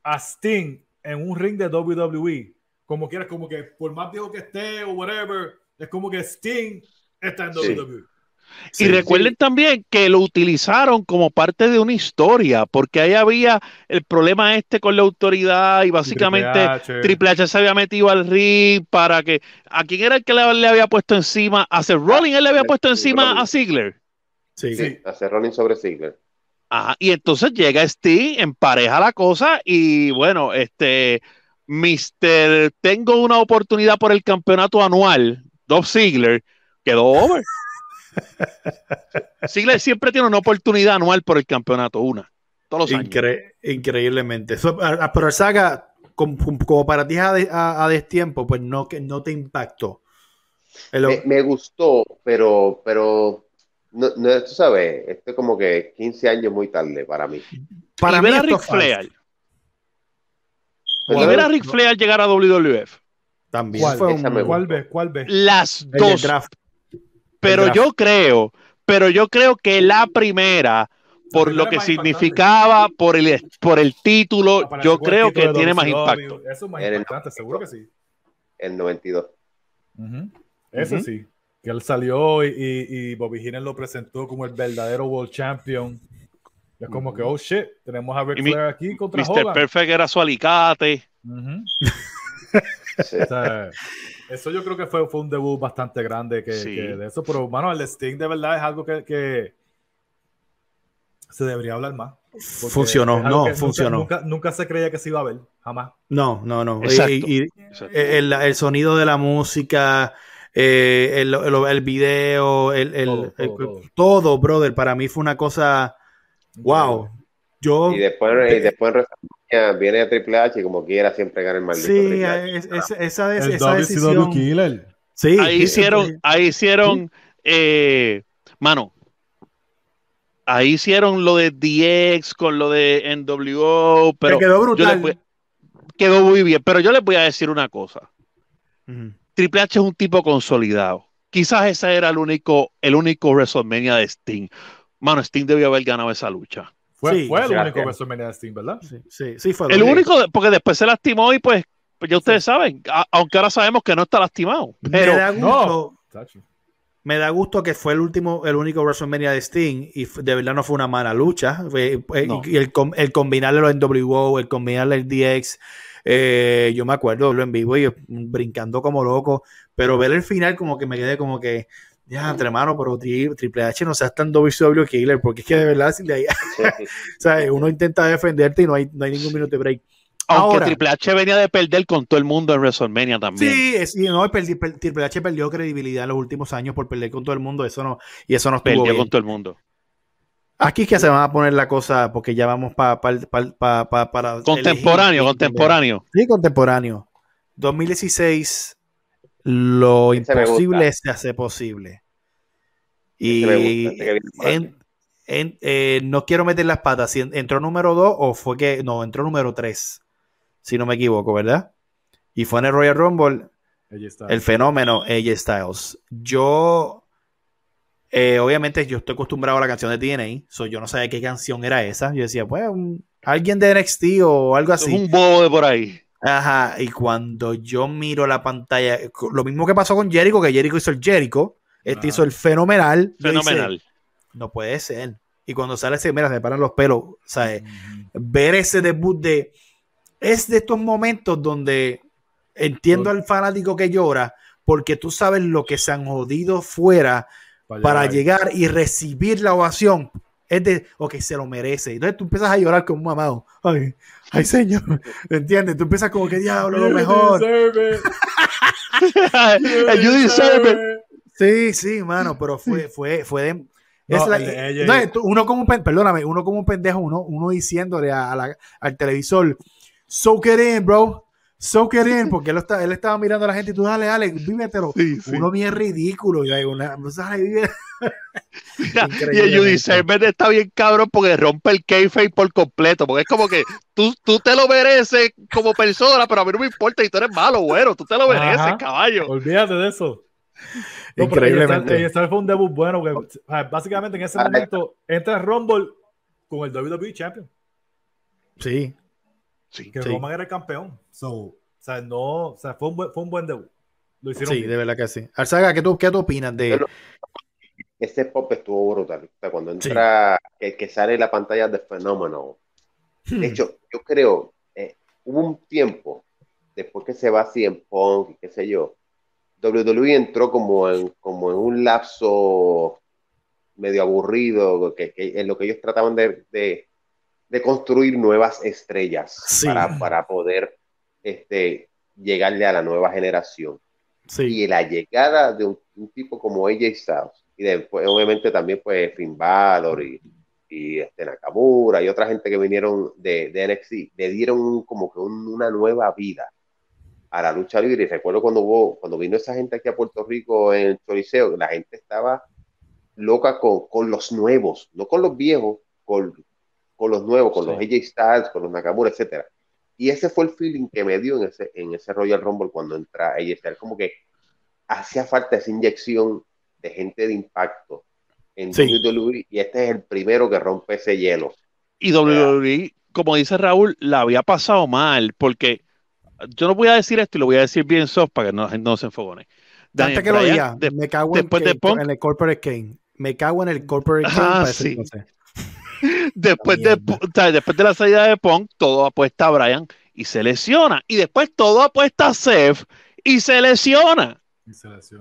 a Sting en un ring de WWE, como quiera, como que por más viejo que esté o whatever, es como que Sting está en WWE y recuerden también que lo utilizaron como parte de una historia, porque ahí había el problema este con la autoridad y básicamente Triple H, se había metido al ring para que... ¿A quién era el que le, había puesto encima? A Seth Rollins, él le había puesto encima a Ziggler. Sí, sí. a Seth Rollins sobre Ziggler. Ajá, y entonces llega Sting, empareja la cosa y bueno, este, Mister, tengo una oportunidad por el campeonato anual, Dolph Ziggler, quedó over. Ziggler siempre tiene una oportunidad anual por el campeonato, una, todos los años. increíblemente. pero el saga, como, para ti a, a, destiempo, pues no, que no te impactó. Me, gustó, pero, pero no, no, tú sabes, esto es como que 15 años muy tarde para mí. Para mí, a Ric Flair. Y ver a Ric Flair llegar a WWF. También. ¿Cuál, fue un, ¿cuál ves? ¿Cuál ves? Las dos. Pero yo creo, pero yo creo que la primera, por lo que significaba, por el, por el título, yo creo que tiene más impacto. Eso es más importante, seguro que sí. El 92. Eso sí. Que él salió y, y, Bobby Heenan lo presentó como el verdadero World Champion. Es como que, oh shit, tenemos a Ric Flair aquí contra Mr. Perfect era su alicate. (laughs) eso yo creo que fue, fue un debut bastante grande que, de eso, pero bueno, el Sting de verdad es algo que, que se debería hablar más. Funcionó, no, funcionó. Nunca, nunca, se creía que se iba a ver, jamás. No, no, no. Y, El, el, sonido de la música, eh, el, el, video, el, todo, todo, brother, para mí fue una cosa, wow. Yo, y después, y después viene a Triple H y como quiera siempre gana el maldito. Sí, esa, esa, decisión. Sí, ahí hicieron, ahí hicieron, eh, mano, ahí hicieron lo de DX con lo de NWO, pero quedó brutal. quedó muy bien, pero yo les voy a decir una cosa. Triple H es un tipo consolidado. Quizás ese era el único, el único WrestleMania de Sting. Mano, Sting debió haber ganado esa lucha. Fue, fue el único WrestleMania de Sting, ¿verdad? Sí, sí, fue el único, porque después se lastimó y pues, pues ya ustedes saben, aunque ahora sabemos que no está lastimado. Pero me da gusto, me da gusto que fue el último, el único WrestleMania de Sting y de verdad no fue una mala lucha. Y el, el combinarle los NWO, el combinarle el DX, eh, yo me acuerdo lo en vivo y brincando como loco, pero ver el final como que me quedé como que ya, entre manos, pero Triple H no seas tan WCW Killer, porque es que de verdad, de (laughs) uno intenta defenderte y no hay, no hay ningún minuto de break. Aunque Triple H venía de perder con todo el mundo en WrestleMania también. Sí, es, no, Triple H perdió credibilidad en los últimos años por perder con todo el mundo, eso no, y eso no estuvo Perdió con todo el mundo. Aquí es que se van a poner la cosa, porque ya vamos para para Contemporáneo, contemporáneo. Sí, contemporáneo. 2016 lo imposible se hace posible. Y eh, no quiero meter las patas. Si entró número 2 o fue que. No, entró número 3. Si no me equivoco, ¿verdad? Y fue en el Royal Rumble. El fenómeno AJ Styles. Yo. Eh, obviamente, yo estoy acostumbrado a la canción de TNA. So yo no sabía qué canción era esa. Yo decía, pues, alguien de NXT o algo así. un bobo de por ahí. Ajá, y cuando yo miro la pantalla, lo mismo que pasó con Jericho, que Jericho hizo el Jericho, este hizo el fenomenal. Fenomenal. no puede ser. Y cuando sale ese, mira, se paran los pelos, ¿sabes? Ver ese debut de... Es de estos momentos donde entiendo al fanático que llora, porque tú sabes lo que se han jodido fuera para llegar y recibir la ovación es de, ok, se lo merece. Entonces tú empiezas a llorar como un mamado. Ay, ay, señor. ¿Entiendes? Tú empiezas como que diablo, lo mejor. you deserve (laughs) Sí, sí, mano, pero fue, fue, fue de. uno como un perdóname, uno como un pendejo, uno, uno diciéndole a, la, al televisor, soak it in, bro. Soak it in, porque él, está, él estaba mirando a la gente y tú dale, dale, vívetelo. Uno bien ridículo. Y hay una, (laughs) y el Judy está bien cabrón porque rompe el kayfabe por completo, porque es como que tú, tú te lo mereces como persona, pero a mí no me importa y tú eres malo, bueno, tú te lo mereces, caballo. Olvídate de eso. Increíblemente. Y fue un debut bueno, básicamente en ese momento entra Rumble con el WWE Champion. Sí. sí que Roman era el campeón. o sea, no, o sea, fue un buen, fue un buen debut. Lo hicieron sí, de verdad que sí. Arzaga, ¿qué tú, qué tú opinas de, ese pop estuvo brutal. O sea, cuando entra, que, sale la pantalla de fenómeno. De hmm. hecho, yo creo, eh, hubo un tiempo, después que se va así en Punk y qué sé yo, WWE entró como en, como en un lapso medio aburrido, que, en lo que ellos trataban de, de, construir nuevas estrellas para, para, poder este, llegarle a la nueva generación. Y la llegada de un, tipo como AJ Styles, y después obviamente también pues Finn Balor y, y este Nakamura y otra gente que vinieron de, de NXT, le dieron como que una nueva vida a la lucha libre. Y recuerdo cuando hubo, cuando vino esa gente aquí a Puerto Rico en el Choliseo, la gente estaba loca con, con los nuevos, no con los viejos, con, con los nuevos, con los AJ Styles, con los Nakamura, etcétera. Y ese fue el feeling que me dio en ese, en ese Royal Rumble cuando entra AJ Styles, como que hacía falta esa inyección de gente de impacto en WWE y este es el primero que rompe ese hielo. Y WWE, como dice Raúl, la había pasado mal porque yo no voy a decir esto y lo voy a decir bien soft para que no, no se enfogone. Antes que lo diga, me cago en, en, el Corporate Kane. Me cago en el Corporate Kane. Ah, sí. (laughs) después, de, después de la salida de Punk, todo apuesta a Brian y se lesiona. Y después todo apuesta a Seth y se lesiona.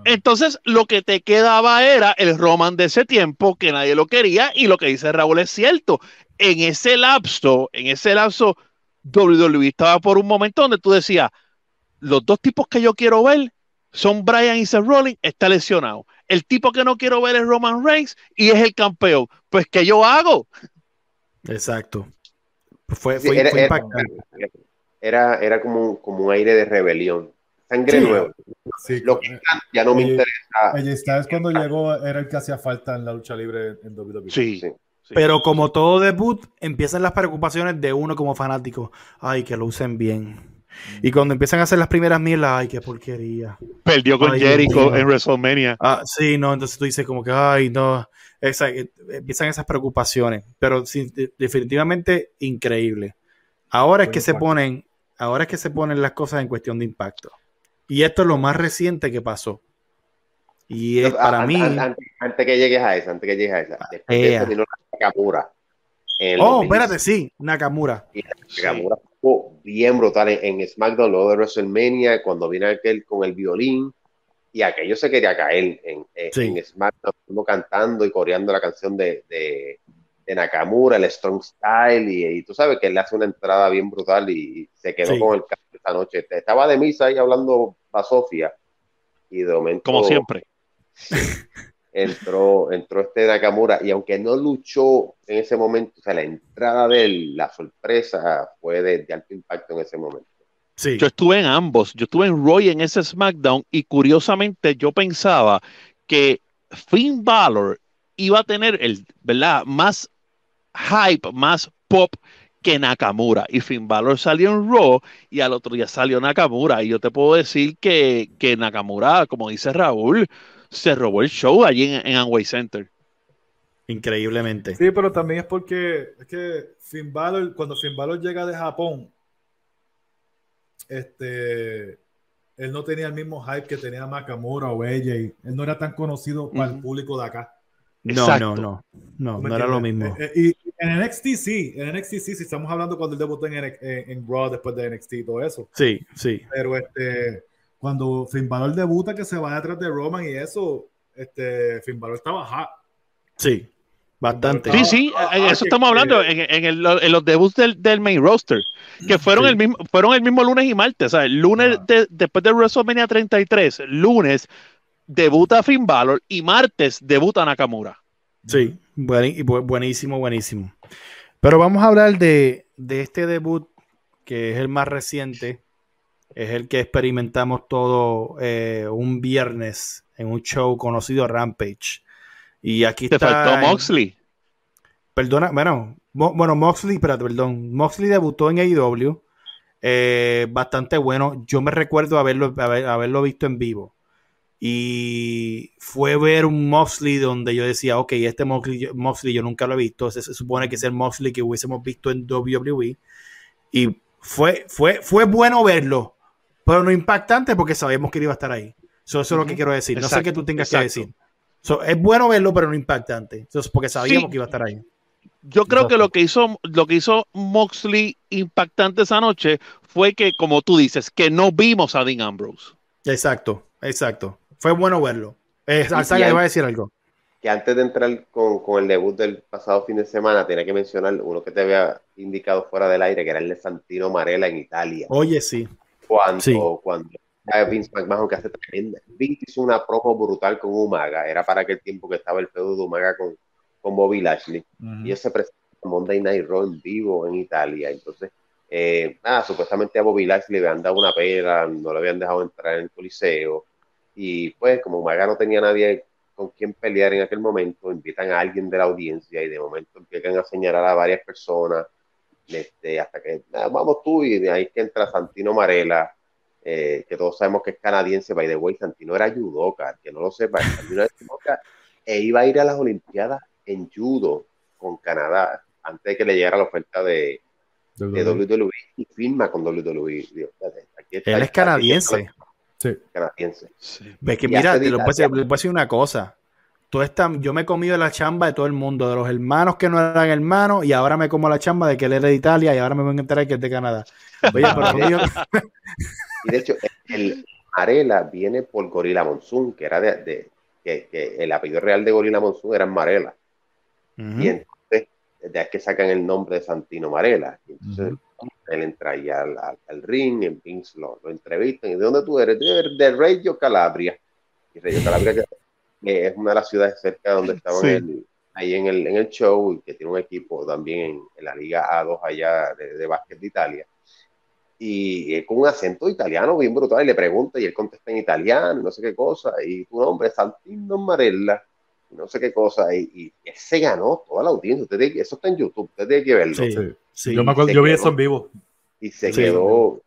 Entonces, lo que te quedaba era el Roman de ese tiempo que nadie lo quería y lo que dice Raúl es cierto. En ese lapso, en ese lapso, WWE estaba por un momento donde tú decías, los dos tipos que yo quiero ver son Brian y Seth Rollins, está lesionado. El tipo que no quiero ver es Roman Reigns y es el campeón. Pues, ¿qué yo hago? Exacto. Fue, fue, era, impactante. Era, era, como, como un aire de rebelión. Sangre nueva. Lo que ya no me interesa. es cuando llegó, era el que hacía falta en la lucha libre en WWE. sí. Pero como todo debut, empiezan las preocupaciones de uno como fanático. Ay, que lo usen bien. Y cuando empiezan a hacer las primeras milas, ay, qué porquería. Perdió con Jericho en WrestleMania. Ah, sí, no, entonces tú dices como que, ay, no. Eh, empiezan esas preocupaciones. Pero definitivamente increíble. Ahora es que se ponen, ahora es que se ponen las cosas en cuestión de impacto. Y esto es lo más reciente que pasó. Y es para mí. Antes, que llegues a esa, antes que llegues a esa. Después de Nakamura. Oh, espérate, sí, Nakamura. Nakamura fue bien brutal en, SmackDown, luego de WrestleMania, cuando viene aquel con el violín. Y aquello se quería caer en, en, SmackDown, cantando y coreando la canción de, de, Nakamura, el Strong Style. Y, tú sabes que él le hace una entrada bien brutal y, se quedó con el esta noche. Estaba de misa ahí hablando a Sofía. Y de momento. Como siempre (laughs) entró, entró este Nakamura y aunque no luchó en ese momento, o sea, la entrada de él, la sorpresa fue de, alto impacto en ese momento. Sí. Yo estuve en ambos, yo estuve en Roy en ese SmackDown y curiosamente yo pensaba que Finn Balor iba a tener el, ¿verdad? Más hype, más pop que Nakamura. Y Finn Balor salió en Raw y al otro día salió Nakamura. Y yo te puedo decir que, que Nakamura, como dice Raúl, se robó el show allí en, en Amway Center. Increíblemente. Sí, pero también es porque es que Finn Balor, cuando Finn Balor llega de Japón, este, él no tenía el mismo hype que tenía Nakamura o AJ. Él no era tan conocido para el público de acá. No, no, no, no, no era lo mismo. Eh, eh, y en NXT sí, en NXT sí, si estamos hablando cuando él debutó en, en, Raw después de NXT y todo eso. Sí, sí. Pero este, cuando Finn Balor debuta que se va detrás de Roman y eso, este, Finn Balor estaba hot. Sí, bastante. Sí, sí, en eso estamos hablando, en, en, los debuts del, del, main roster, que fueron, el mismo, fueron el mismo lunes y martes. O sea, el lunes después de WrestleMania 33, lunes debuta Finn Balor y martes debuta Nakamura. Sí, buenísimo, buenísimo. Pero vamos a hablar de, de este debut que es el más reciente es el que experimentamos todo eh, un viernes en un show conocido Rampage. Y aquí Te faltó Moxley. Perdona, bueno, bueno, Moxley, espérate, perdón. Moxley debutó en AEW. Eh, bastante bueno. Yo me recuerdo haberlo, haberlo visto en vivo. Y fue ver un Moxley donde yo decía, ok, este Moxley, Moxley yo nunca lo he visto. Se, se supone que es el Moxley que hubiésemos visto en WWE. Y fue, fue, fue bueno verlo pero no impactante porque sabemos que iba a estar ahí. eso es lo que quiero decir. no sé qué tú tengas que decir. es bueno verlo, pero no impactante. Entonces, porque sabíamos que iba a estar ahí. Yo creo que lo que hizo lo que hizo Moxley impactante esa noche fue que, como tú dices, que no vimos a Dean Ambrose. Exacto, exacto. Fue bueno verlo. Eh, Alzaga va a decir algo. que antes de entrar con, con, el debut del pasado fin de semana, tenía que mencionar uno que te había indicado fuera del aire, que era el de Santino Marella en Italia. Oye, sí. Cuando, sí. cuando Vince McMahon, que hace tremenda. Vince hizo una promo brutal con Umaga, era para aquel tiempo que estaba el feudo de Umaga con, con Bobby Lashley, y ese presentó Monday Night Raw en vivo en Italia. Entonces, eh, nada, supuestamente a Bobby Lashley le habían dado una pera, no lo habían dejado entrar en el coliseo, y pues como Umaga no tenía nadie con quien pelear en aquel momento, invitan a alguien de la audiencia y de momento empiezan a señalar a varias personas, este, hasta que vamos tú y de ahí que entra Santino Marella, eh, que todos sabemos que es canadiense, by the way, Santino era judoka, que no lo sepa, Santino era judoka, e iba a ir a las Olimpiadas en judo con Canadá, antes de que le llegara la oferta de, de WWE y firma con WWE. Él es canadiense. Sí. Canadiense. Ves que mira, te lo puedo decir una cosa. Yo me he comido la chamba de todo el mundo, de los hermanos que no eran hermanos, y ahora me como la chamba de que él era de Italia y ahora me voy a enterar que es de Canadá. Oye, pero (laughs) Y de hecho, el Marela viene por Gorila Monsoon, que era de, que, que, el apellido real de Gorila Monsoon era Marela. Y entonces, de ahí que sacan el nombre de Santino Marela. Y entonces, él entra ahí al, al, ring, en Vince lo, lo, entrevistan. ¿Y de dónde tú eres? De, de Reggio Calabria. Y Reggio Calabria que es una de las ciudades cerca donde estaban sí. ahí en el, en el show, y que tiene un equipo también en, en la Liga A2 allá de, de básquet de Italia y con un acento italiano bien brutal y le pregunta y él contesta en italiano, no sé qué cosa, y tu nombre es Santino Marella, no sé qué cosa, y, se ganó toda la audiencia, usted tiene, eso está en YouTube, usted tiene que verlo. Sí, sí. yo, me acuerdo, yo vi eso en vivo. Y se quedó,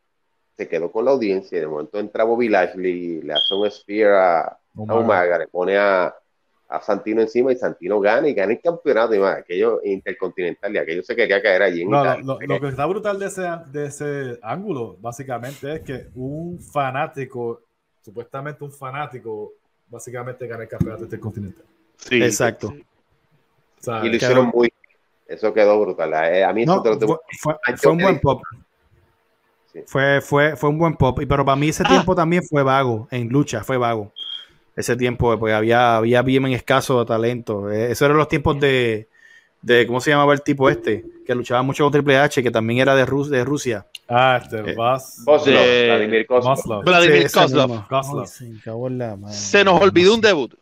se quedó con la audiencia, y de momento entra Bobby Lashley, le hace un spear a, a Umaga, le pone a, a Santino encima y Santino gana y gana el campeonato y más, aquello intercontinental y aquello se quería caer allí en no, Italia. Lo, lo, que está brutal de ese, de ese ángulo, básicamente, es que un fanático, supuestamente un fanático, básicamente gana el campeonato intercontinental. Sí, exacto. Y lo hicieron muy eso quedó brutal. Eh, a mí no, fue, fue, fue, un buen pop. Sí. Fue, fue, fue un buen pop. Pero para mí ese ah. tiempo también fue vago. En lucha fue vago ese tiempo pues había, había bien escaso talento. Eh, esos eran los tiempos de, de, ¿cómo se llamaba el tipo este? Que luchaba mucho con Triple H, que también era de, Rus de Rusia. Ah, este, eh, de, Vladimir Kozlov. Vladimir sí, Kozlov. Kozlov. Oh, se nos olvidó un debut.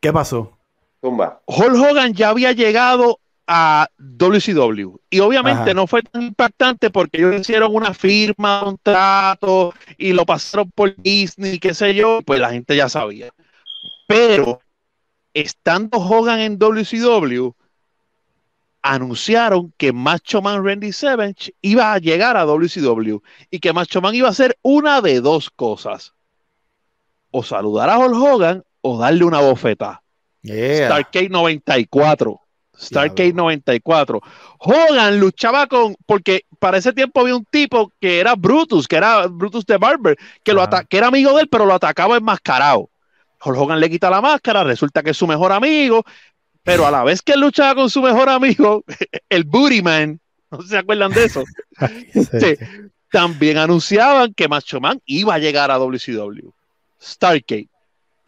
¿Qué pasó? Tumba. Hulk Hogan ya había llegado a WCW. Y obviamente Ajá. no fue tan impactante porque ellos hicieron una firma, un trato y lo pasaron por Disney, qué sé yo, pues la gente ya sabía. Pero estando Hogan en WCW, anunciaron que Macho Man Randy Savage iba a llegar a WCW y que Macho Man iba a hacer una de dos cosas. O saludar a Hulk Hogan o darle una bofeta. Yeah. Starcade 94. Starcade 94. Hogan luchaba con, porque para ese tiempo había un tipo que era Brutus, que era Brutus de Barber, que, lo que era amigo de él, pero lo atacaba enmascarado. Hogan le quita la máscara, resulta que es su mejor amigo, pero a la vez que él luchaba con su mejor amigo, (laughs) el Booty Man, no se acuerdan de eso, (laughs) sí, también anunciaban que Macho Man iba a llegar a WCW. Starcade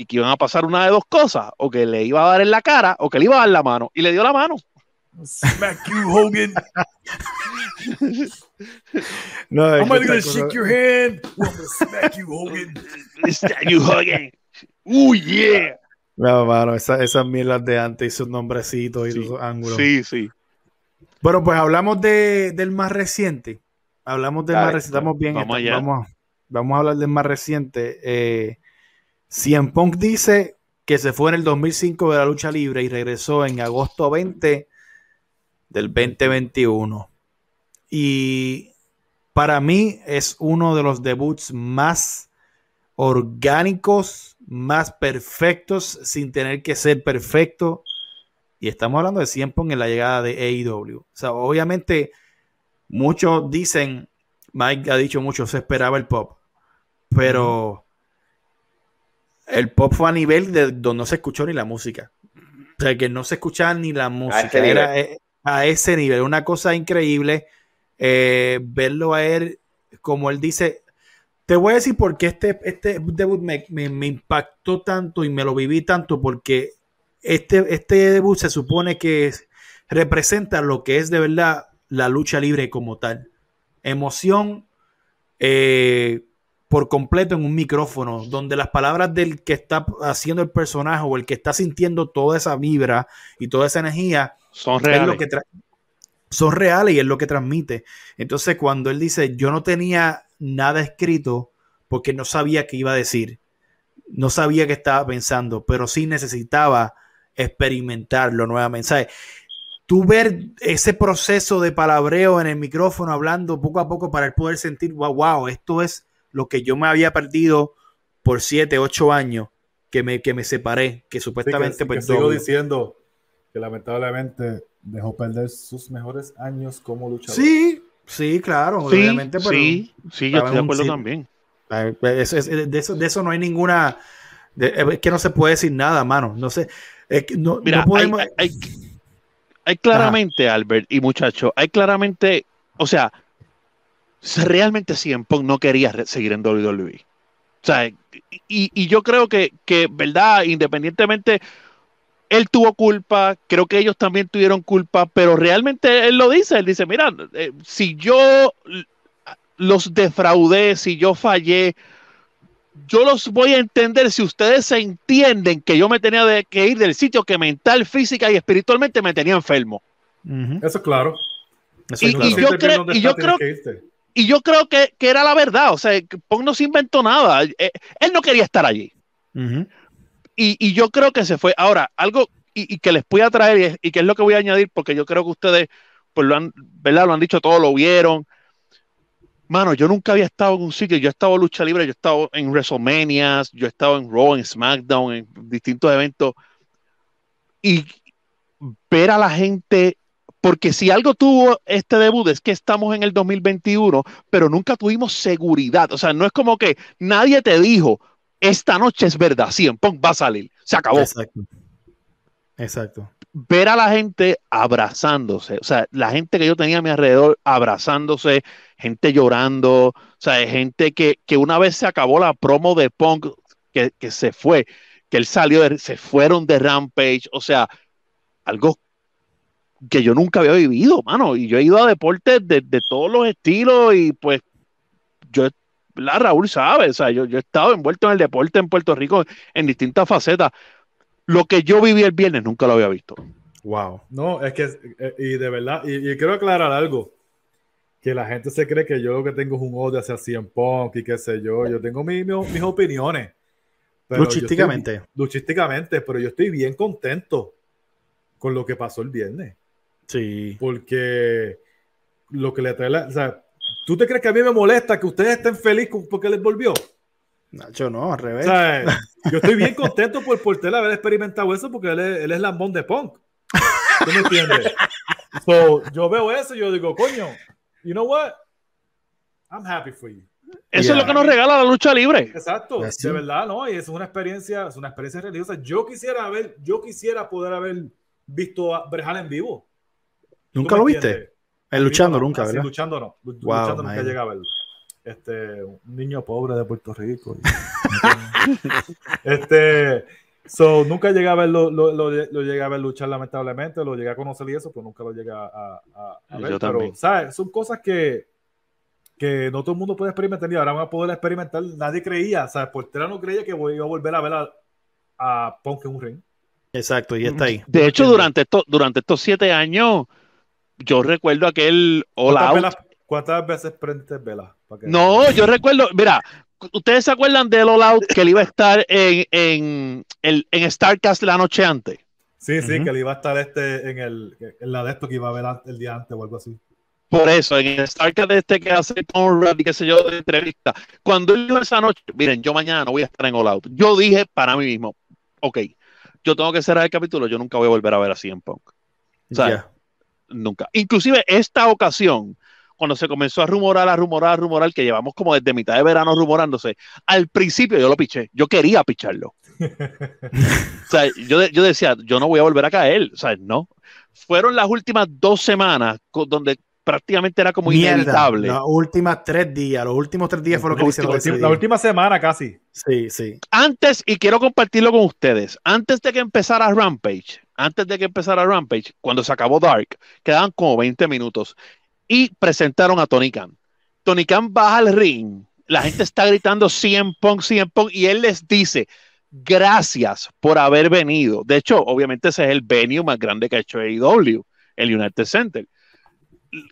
y que iban a pasar una de dos cosas, o que le iba a dar en la cara, o que le iba a dar la mano, y le dio la mano. Smack you, Hogan. no, I'm gonna shake your hand. I'm gonna smack you, Hogan. Smack you, Hogan. Uh, yeah. No, mano, esas, esas mierdas de antes y sus nombrecitos y sí. sus ángulos. Sí, sí. Bueno, pues hablamos de, del más reciente. Hablamos del más reciente. Estamos bien. Vamos, está, vamos, vamos, a hablar del más reciente. Eh, Cien Punk dice que se fue en el 2005 de la lucha libre y regresó en agosto 20 del 2021. Y para mí es uno de los debuts más orgánicos, más perfectos, sin tener que ser perfecto. Y estamos hablando de Cien Punk en la llegada de AEW. O sea, obviamente, muchos dicen, Mike ha dicho mucho, se esperaba el pop. Pero el pop fue a nivel de donde no se escuchó ni la música. O sea, que no se escuchaba ni la música. A Era eh, a ese nivel. Una cosa increíble eh, verlo a él, como él dice. Te voy a decir por qué este, este debut me, me, me, impactó tanto y me lo viví tanto, porque este, este debut se supone que representa lo que es de verdad la lucha libre como tal. Emoción eh, por completo en un micrófono, donde las palabras del que está haciendo el personaje o el que está sintiendo toda esa vibra y toda esa energía son reales. son reales y es lo que transmite. Entonces, cuando él dice, yo no tenía nada escrito porque no sabía qué iba a decir, no sabía qué estaba pensando, pero sí necesitaba experimentarlo nuevamente. ¿Sabes? Tú ver ese proceso de palabreo en el micrófono, hablando poco a poco para poder sentir, wow, wow, esto es lo que yo me había perdido por siete, ocho años que me, que me separé, que supuestamente... Sí, pues, sigo diciendo que lamentablemente dejó perder sus mejores años como luchador. Sí, sí, claro, obviamente. sí, sí, yo estoy de acuerdo también. de, eso, de eso no hay ninguna... es que no se puede decir nada, mano. No sé. no, podemos... hay, claramente, Albert y muchacho, hay claramente, o sea, realmente CM Punk no quería seguir en WWE. O sea, y, yo creo que, que, ¿verdad? Independientemente, él tuvo culpa, creo que ellos también tuvieron culpa, pero realmente él lo dice, él dice, mira, eh, si yo los defraudé, si yo fallé, yo los voy a entender si ustedes se entienden que yo me tenía de, que ir del sitio que mental, física y espiritualmente me tenía enfermo. Eso es claro. y, yo creo, y yo creo, y yo creo que, era la verdad. O sea, Pong no se inventó nada. Eh, él no quería estar allí. y, yo creo que se fue. Ahora, algo y, que les voy a traer y, que es lo que voy a añadir, porque yo creo que ustedes, pues lo han, ¿verdad? Lo han dicho todo, lo vieron. Mano, yo nunca había estado en un sitio. Yo he estado en lucha libre, yo he estado en WrestleMania, yo he estado en Raw, en SmackDown, en distintos eventos. Y ver a la gente porque si algo tuvo este debut es que estamos en el 2021, pero nunca tuvimos seguridad. O sea, no es como que nadie te dijo, esta noche es verdad, sí, va a salir. Se acabó. Exacto. Exacto. Ver a la gente abrazándose, o sea, la gente que yo tenía a mi alrededor abrazándose, gente llorando, o sea, gente que, una vez se acabó la promo de Punk, que, que se fue, que él salió, se fueron de Rampage, o sea, algo que yo nunca había vivido, mano. Y yo he ido a deportes de, todos los estilos y pues yo, la Raúl sabe, o sea, yo, yo he estado envuelto en el deporte en Puerto Rico en distintas facetas. Lo que yo viví el viernes nunca lo había visto. Wow. No, es que, eh, y de verdad, y, quiero aclarar algo, que la gente se cree que yo lo que tengo es un odio hacia CM Punk y qué sé yo, yo tengo mis opiniones. luchísticamente. luchísticamente, pero yo estoy bien contento con lo que pasó el viernes. Sí. Porque lo que le trae la. O sea, ¿tú te crees que a mí me molesta que ustedes estén felices porque les volvió? Nacho, no, al revés. (laughs) yo estoy bien contento por, por él haber experimentado eso porque él es, él es lambón de punk. ¿Tú me entiendes? yo veo eso y yo digo, coño, you know what? I'm happy for you. Eso es lo que nos regala la lucha libre. Exacto, de verdad, ¿no? Y es una experiencia, es una experiencia religiosa. Yo quisiera ver, yo quisiera poder haber visto a Brejal en vivo. ¿Nunca lo viste? El luchando nunca, ¿verdad? luchando no. luchando nunca llega a verlo. Este, un niño pobre de Puerto Rico. (laughs) este, so, nunca llegué a verlo, lo, lo, llegué a ver luchar lamentablemente, lo llegué a conocer y eso, pero nunca lo llegué a, a, ver. Yo pero, ¿sabes? Son cosas que, que no todo el mundo puede experimentar y ahora van a poder experimentar. Nadie creía, ¿sabes? Portera no creía que iba a volver a ver a, a Punk en un ring. Exacto, y está ahí. De hecho, durante, esto, durante estos siete años, yo recuerdo aquel All Out. ¿Cuántas veces prendiste vela? No, yo recuerdo, mira, ¿ustedes se acuerdan del All Out que él iba a estar en, en, en, en Starcast la noche antes? Sí, sí, que él iba a estar este en, el, en la de esto que iba a ver el día antes o algo así. Por eso, en el Starcast este que hace Tom y qué sé yo, de entrevista. Cuando él iba esa noche, miren, yo mañana no voy a estar en All Out. Yo dije para mí mismo, ok, yo tengo que cerrar el capítulo, yo nunca voy a volver a ver así en Punk. O sea, nunca. Inclusive esta ocasión, cuando se comenzó a rumorar, a rumorar, a rumorar, que llevamos como desde mitad de verano rumorándose, al principio yo lo piché, yo quería picharlo. o sea, yo, yo decía, yo no voy a volver a caer, o sea, no. Fueron las últimas dos semanas donde prácticamente era como inevitable. Los últimos tres días, los últimos tres días fue lo que hicieron. La última semana casi. Sí, sí. Antes, y quiero compartirlo con ustedes, antes de que empezara Rampage, antes de que empezara Rampage, cuando se acabó Dark, quedaban como 20 minutos y presentaron a Tony Khan. Tony Khan baja al ring, la gente está gritando 100 Punk, 100 Punk, y él les dice, gracias por haber venido. De hecho, obviamente ese es el venue más grande que ha hecho AEW, el United Center.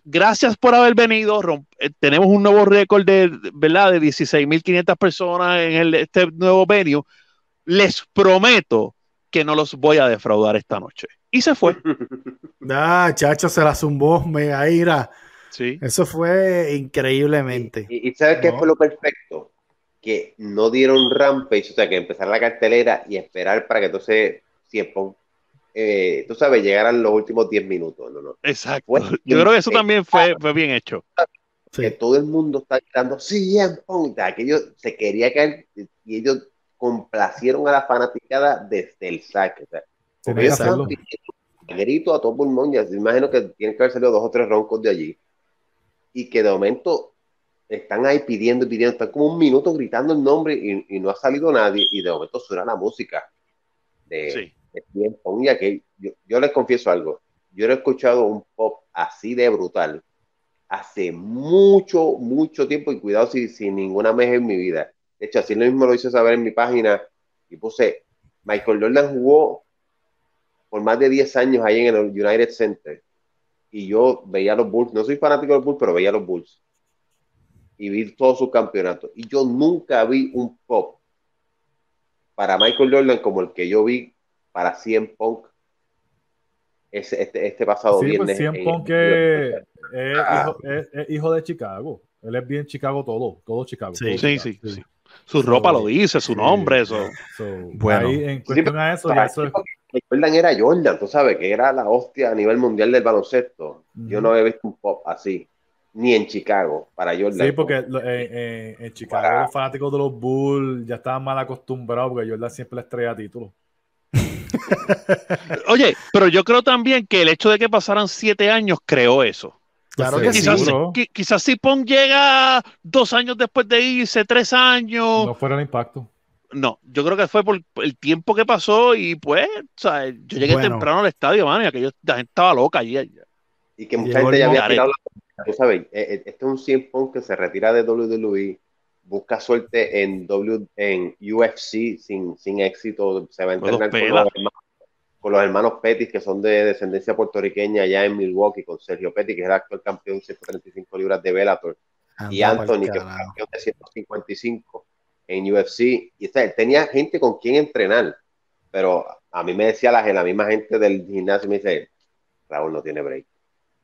Gracias por haber venido. Eh, tenemos un nuevo récord de, ¿verdad? de 16.500 personas en el, este nuevo venue. Les prometo que no los voy a defraudar esta noche. Y se fue. (laughs) Ah, chacho, se la zumbó, mega ira. Sí. Eso fue increíblemente. ¿Y, sabes qué fue lo perfecto? Que no dieron rampage, o sea, que empezar la cartelera y esperar para que entonces siempre, eh, tú sabes, llegaran los últimos 10 minutos. No, no. Exacto. (laughs) Yo creo que eso también fue, fue bien hecho. Que todo el mundo está gritando, sí, que ellos se quería caer y ellos complacieron a la fanaticada desde el saque. O sea, grito a todo pulmón, ya imagino que tienen que haber salido dos o tres roncos de allí. Y que de momento están ahí pidiendo y pidiendo, están como un minuto gritando el nombre y, no ha salido nadie. Y de momento suena la música de, tiempo. que yo, yo, les confieso algo, yo no he escuchado un pop así de brutal hace mucho, mucho tiempo y cuidado si, sin ninguna meja en mi vida. De hecho, así lo mismo lo hice saber en mi página y puse, Michael Jordan jugó por más de 10 años ahí en el United Center y yo veía los Bulls, no soy fanático de los Bulls, pero veía los Bulls y vi todos sus campeonatos. Y yo nunca vi un pop para Michael Jordan como el que yo vi para CM Punk este, este pasado sí, viernes. Pues CM Punk es, hijo, de Chicago. Él es bien Chicago todo, todo Chicago. Sí, sí, sí, Su ropa lo dice, su nombre, eso. bueno, ahí, en cuestión a eso, eso Jordan era Jordan, tú sabes, que era la hostia a nivel mundial del baloncesto. Yo no he visto un pop así, ni en Chicago, para Jordan. Sí, porque en Chicago los fanáticos de los Bulls ya estaban mal acostumbrados, porque Jordan siempre les traía títulos. (laughs) Oye, pero yo creo también que el hecho de que pasaran siete años creó eso. Claro que quizás, sí, quizás si Pong llega dos años después de irse, tres años. No fuera el impacto. No, yo creo que fue por el tiempo que pasó y pues, o sea, yo llegué temprano al estadio, man, y aquello, la gente estaba loca allí. Y que mucha gente ya había tirado la tú sabes, eh, eh, este es un CM Punk que se retira de WWE, busca suerte en, w, en UFC sin, sin éxito, se va a entrenar con los, hermanos, con los hermanos Pettis, que son de descendencia puertorriqueña allá en Milwaukee, con Sergio Pettis, que es el actual campeón de 135 libras de Bellator, y Anthony, que es campeón de 155 en UFC. Y tenía gente con quien entrenar, pero a mí me decía la, la misma gente del gimnasio, me dice, Raúl no tiene break.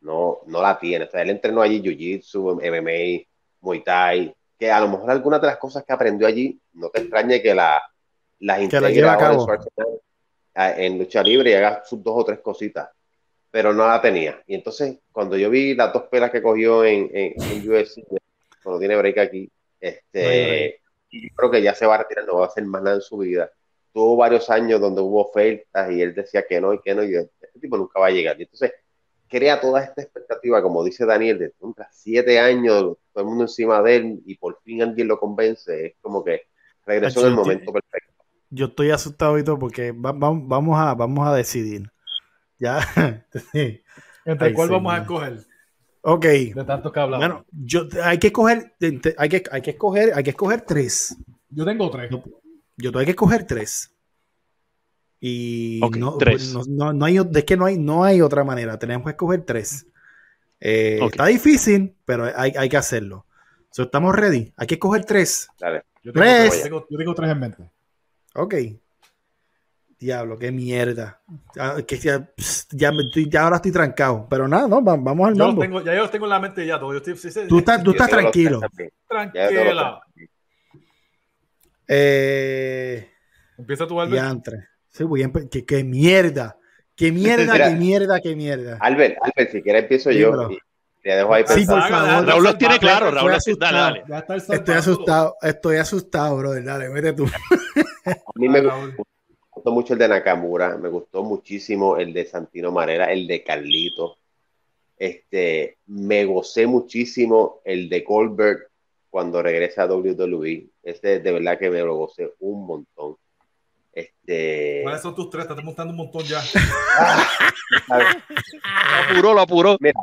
No, no la tiene. O sea, él entrenó allí Jiu-Jitsu, MMA, Muay Thai, que a lo mejor algunas de las cosas que aprendió allí, no te extrañe que la, las integre ahora en lucha libre y haga sus dos o tres cositas, pero no la tenía. Y entonces, cuando yo vi las dos pelas que cogió en, en, en UFC, cuando tiene break aquí, este, y creo que ya se va a retirar, no va a hacer más nada en su vida. Tuvo varios años donde hubo ofertas y él decía que no y que no, y este tipo nunca va a llegar. Y entonces crea toda esta expectativa, como dice Daniel, de siete años, todo el mundo encima de él y por fin alguien lo convence. Es como que regresó en el momento perfecto. Yo estoy asustado y todo porque vamos, a, vamos a decidir. Ya. (laughs) ¿Entre cuál vamos a escoger? Ok. De tanto que hablamos. Bueno, yo, hay que escoger, hay que, hay que escoger, hay que escoger tres. Yo tengo tres. Yo, yo tengo que escoger tres. Y no, tres. No, no, hay, es que no hay, no hay otra manera. Tenemos que escoger tres. Eh, está difícil, pero hay, hay que hacerlo. estamos ready. Hay que escoger tres. Dale. Yo tengo, tres. Yo yo tengo tres en mente. Ok. Diablo, qué mierda. Ya, que ya, ya, ahora estoy trancado. Pero nada, no, vamos al yo Tengo, ya yo los tengo en la mente ya. Todo. Yo estoy, tú estás, tú estás tranquilo. Tranquila. Eh, Empieza tu Albert. Sí, voy a qué, qué mierda. Qué mierda, qué mierda, qué mierda. Albert, Albert, si quieres empiezo yo. te dejo ahí sí, por favor. Raúl lo tiene claro. Raúl, dale, dale. Estoy asustado, estoy asustado, brother. Dale, vete tú. (laughs) A mí me, gustó mucho el de Nakamura, me gustó muchísimo el de Santino Marera, el de Carlito. Este, me gocé muchísimo el de Goldberg cuando regresa a WWE. Este de verdad que me lo gocé un montón. Este... ¿Cuáles son tus tres? Estás montando un montón ya. (laughs) lo apuró, lo apuró. Mira.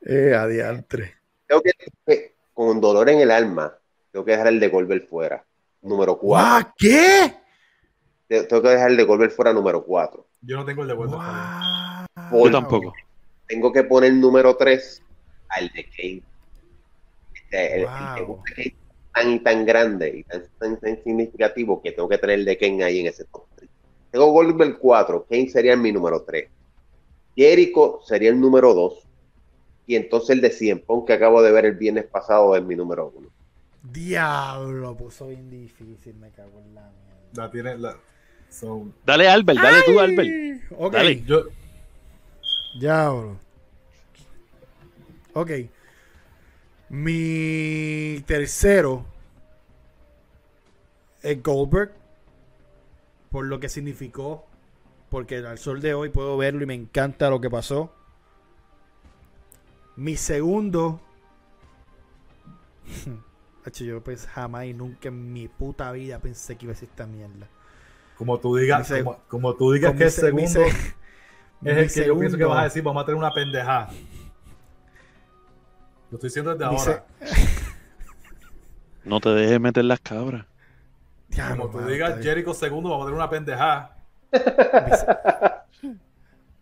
Eh, adiantre. Tengo que, con dolor en el alma, tengo que dejar el de Goldberg fuera. Número 4. ¿Qué? Tengo que dejar el de Goldberg fuera número 4. Yo no tengo el de Goldberg. Yo tampoco. Tengo que poner número 3 al de Kane. Este, el, de tan y tan grande y tan, tan, significativo que tengo que tener el de Kane ahí en ese top 3. Tengo Goldberg 4, Kane sería mi número 3. Jericho sería el número 2. Y entonces el de 100 que acabo de ver el viernes pasado es mi número 1. Diablo, puso bien difícil, me cago en la mierda. La tiene, la, Dale, Albert, dale tú, Albert. Ok. Dale. Yo... Ya, bro. Ok. Mi tercero es Goldberg. Por lo que significó. Porque al sol de hoy puedo verlo y me encanta lo que pasó. Mi segundo. (laughs) yo pues jamás y nunca en mi puta vida pensé que iba a ser esta mierda. Como tú digas, como, tú digas que el segundo (laughs) es el que yo pienso que vas a decir, vamos a tener una pendejada. Lo estoy diciendo desde ahora. (laughs) No te dejes meter las cabras. como tú digas Jericho segundo, vamos a tener una pendejada.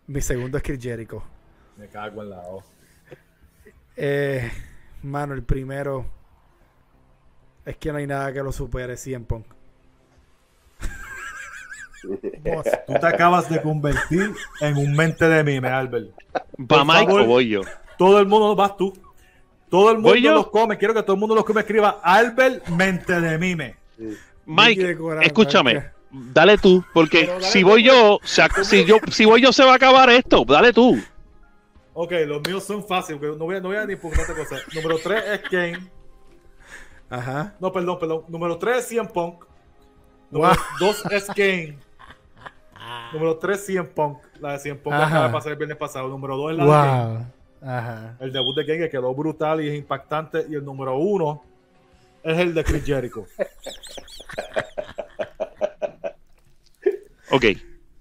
Mi, segundo es Chris Jericho. Me cago en la O. Eh, mano, el primero es que no hay nada que lo supere 100 Punk. (laughs) Tú te acabas de convertir en un mente de mime, Albert. ¿Va Mike o voy yo? Todo el mundo, vas tú. Todo el mundo los come. Quiero que todo el mundo los come. Escriba Albert, mente de mime. Mike, escúchame. Dale tú, porque si voy yo, si yo, si voy yo se va a acabar esto. Dale tú. Ok, los míos son fáciles. No voy, no voy a ni por otra cosa. Número 3 es Kane. Ajá. No, perdón, perdón. Número 3 es CM Punk. Número 2 es Kane. Número 3, 100 Punk. La de 100 Punk acaba de pasar el viernes pasado. Número 2 es la de Kane. Ajá. El debut de Kane que quedó brutal y es impactante. Y el número 1 es el de Chris Jericho. (laughs) ok.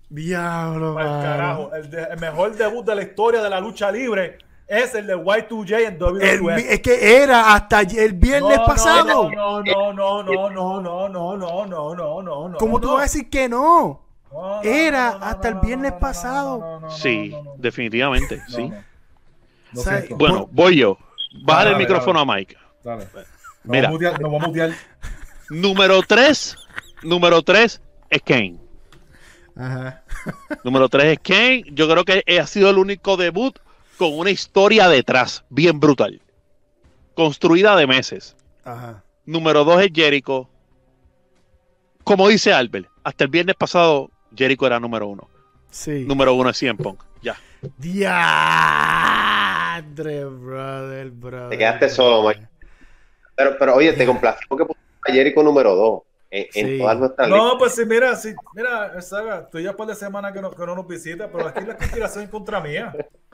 Diablo, carajo. El, el, mejor debut de la historia de la lucha libre es el de Y2J en WWE. es que era hasta el viernes pasado. No, no, no, no, no, no, no, no, no, no, no, no. ¿Cómo tú vas a decir que no? Era hasta el viernes pasado. Sí, definitivamente, sí. bueno, voy yo. Bajar el micrófono a Mike. Dale. Mira. vamos a mutear. Número 3. Número 3 es Kane. Ajá. Número 3 es Kane. Yo creo que ha sido el único debut con una historia detrás, bien brutal. Construida de meses. Ajá. Número 2 es Jericho. Como dice Albert, hasta el viernes pasado Jericho era número uno. Sí. Número uno es 100 Punk. Ya. Diadre, brother, brother. Te quedaste solo, Mike. Pero, pero oye, te complacimos que pusiste a Jericho número dos. En, en todas nuestras No, pues sí, mira, sí, mira, Saga, tú ya por de semana que no, que no nos visita, pero aquí la conspiración en contra mía.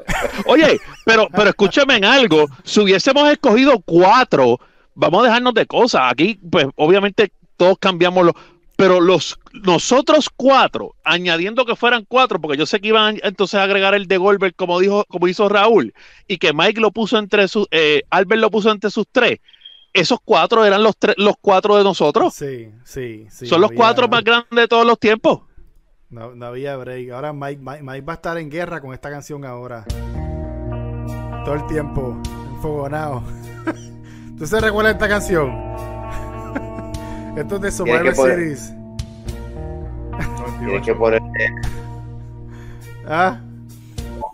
(laughs) Oye, pero, pero escúchame en algo. Si hubiésemos escogido cuatro, vamos a dejarnos de cosas. Aquí, pues, obviamente, todos cambiamos los pero los nosotros cuatro, añadiendo que fueran cuatro, porque yo sé que iban entonces a agregar el de Goldberg como dijo, como hizo Raúl, y que Mike lo puso entre sus, eh, Albert lo puso entre sus tres. Esos cuatro eran los tres, los cuatro de nosotros. Sí, sí, sí. Son los cuatro más grandes de todos los tiempos. No, no había break. Ahora Mike, Mike, va a estar en guerra con esta canción ahora. Todo el tiempo. Enfogonado. (laughs) ¿Tú se recuerdas esta canción? (laughs) Esto es de Survivor Series. Tienes que poner. Ah.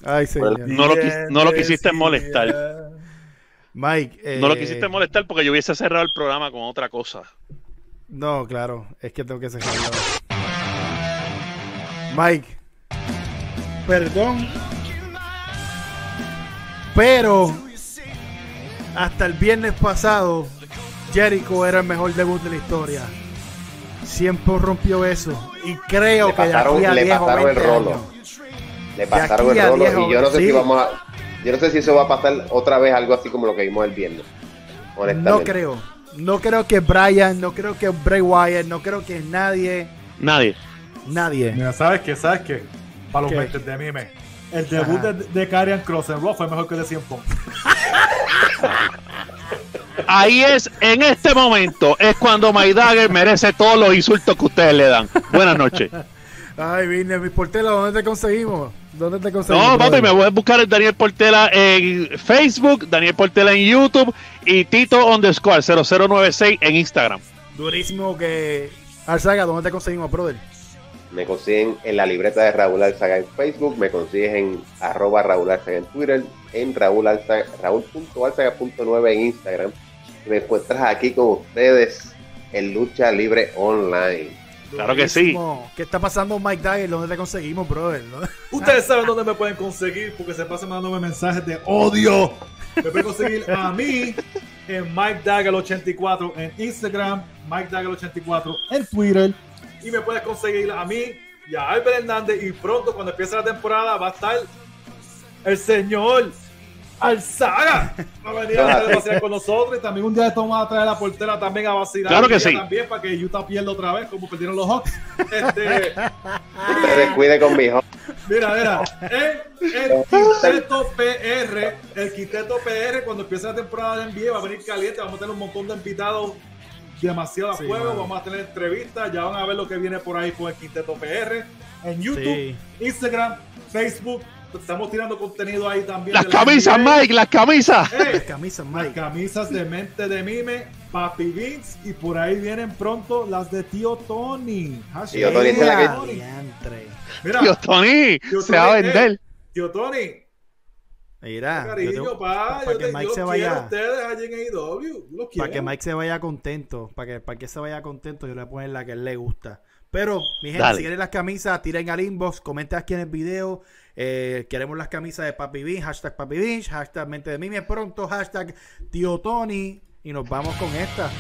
Ay, señor. No lo, no lo quisiste molestar. Mike. Eh... No lo quisiste molestar porque yo hubiese cerrado el programa con otra cosa. No, claro. Es que tengo que cerrarlo. Mike. Perdón. Pero. Hasta el viernes pasado Jericho era el mejor debut de la historia. Siempre rompió eso. Y creo que de aquí a le 10 o 20 el rolo. Le pasaron el rolo y yo no sé si vamos a. Yo no sé si eso va a pasar otra vez algo así como lo que vimos el viernes. No creo. No creo que Brian, no creo que Bray Wyatt, no creo que nadie. Nadie. Nadie. Mira, ¿sabes qué? ¿Sabes qué? Para los mentes de mime. El debut de, de Karrion Cross en Raw fue mejor que el de 100 (laughs) Ahí es, en este momento, es cuando My Dagger merece todos los insultos que ustedes le dan. Buenas noches. Ay, Vine, mi Portela, ¿dónde te conseguimos? ¿Dónde te conseguimos? No, papi, me voy a buscar el Daniel Portela en Facebook, Daniel Portela en YouTube y Tito underscore 0096 en Instagram. Durísimo que... Alzaga, ¿dónde te conseguimos, brother? Me consiguen en la libreta de Raúl Alzaga en Facebook, me consigues en arroba Raúl Alzaga en Twitter, en Raúl Raúl.alzaga.9 en Instagram. Me encuentras aquí con ustedes en Lucha Libre Online. Claro que sí. ¿Qué está pasando Mike Dagger? ¿Dónde te conseguimos, brother? Ustedes saben dónde me pueden conseguir porque se pasan mandándome mensajes de odio. Me pueden conseguir a mí en Mike Dagger84 en Instagram, Mike Dagger84 en Twitter y me puedes conseguir a mí y a Albert Hernández. Y pronto, cuando empiece la temporada, va a estar el señor Alzaga. (laughs) Va a venir a vacilar con nosotros. Y también un día esto vamos a traer a la portera también a vacilar. Claro que sí. También para que Utah pierda otra vez, como perdieron los Hawks. Este, (laughs) me descuide con mi Mira, mira. El, el Quinteto PR, el Quinteto PR, cuando empiece la temporada de NBA, va a venir caliente. Vamos a tener un montón de invitados demasiado a juego. Vamos a tener entrevistas. Ya van a ver lo que viene por ahí con el Quinteto PR en YouTube, Instagram, Facebook. Estamos tirando contenido ahí también. Las camisas, Mike, las camisas. Eh, las camisas, Mike. Las camisas de mente de mime, Papi Vince. Y por ahí vienen pronto las de Tío Tony. Tío Tony, Mira, Tío Tony se va a vender. Eh, tío Tony, Mira, para que Mike se vaya. Para que Mike se vaya contento, para que, para que se vaya contento, yo le voy a poner la que él le gusta. Pero, mi gente, si quieren las camisas, tiren al inbox, comenten aquí en el video. Eh, queremos las camisas de Papi Bean, hashtag Papi Bean, hashtag Mente de Mimi pronto, hashtag Tío Tony. Y nos vamos con esta.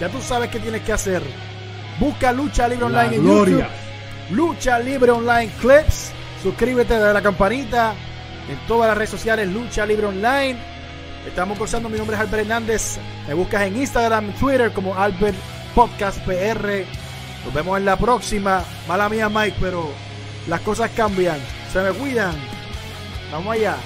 Ya tú sabes qué tienes que hacer. Busca Lucha Libre Online en YouTube. Lucha Libre Online Clips. Suscríbete, dale la campanita en todas las redes sociales, Lucha Libre Online. Estamos cursando, mi nombre es Albert Hernández. Me buscas en Instagram, Twitter como Albert Podcast PR. Nos vemos en la próxima. Mala mía, Mike, pero las cosas cambian. Se me cuidan. Vamos allá.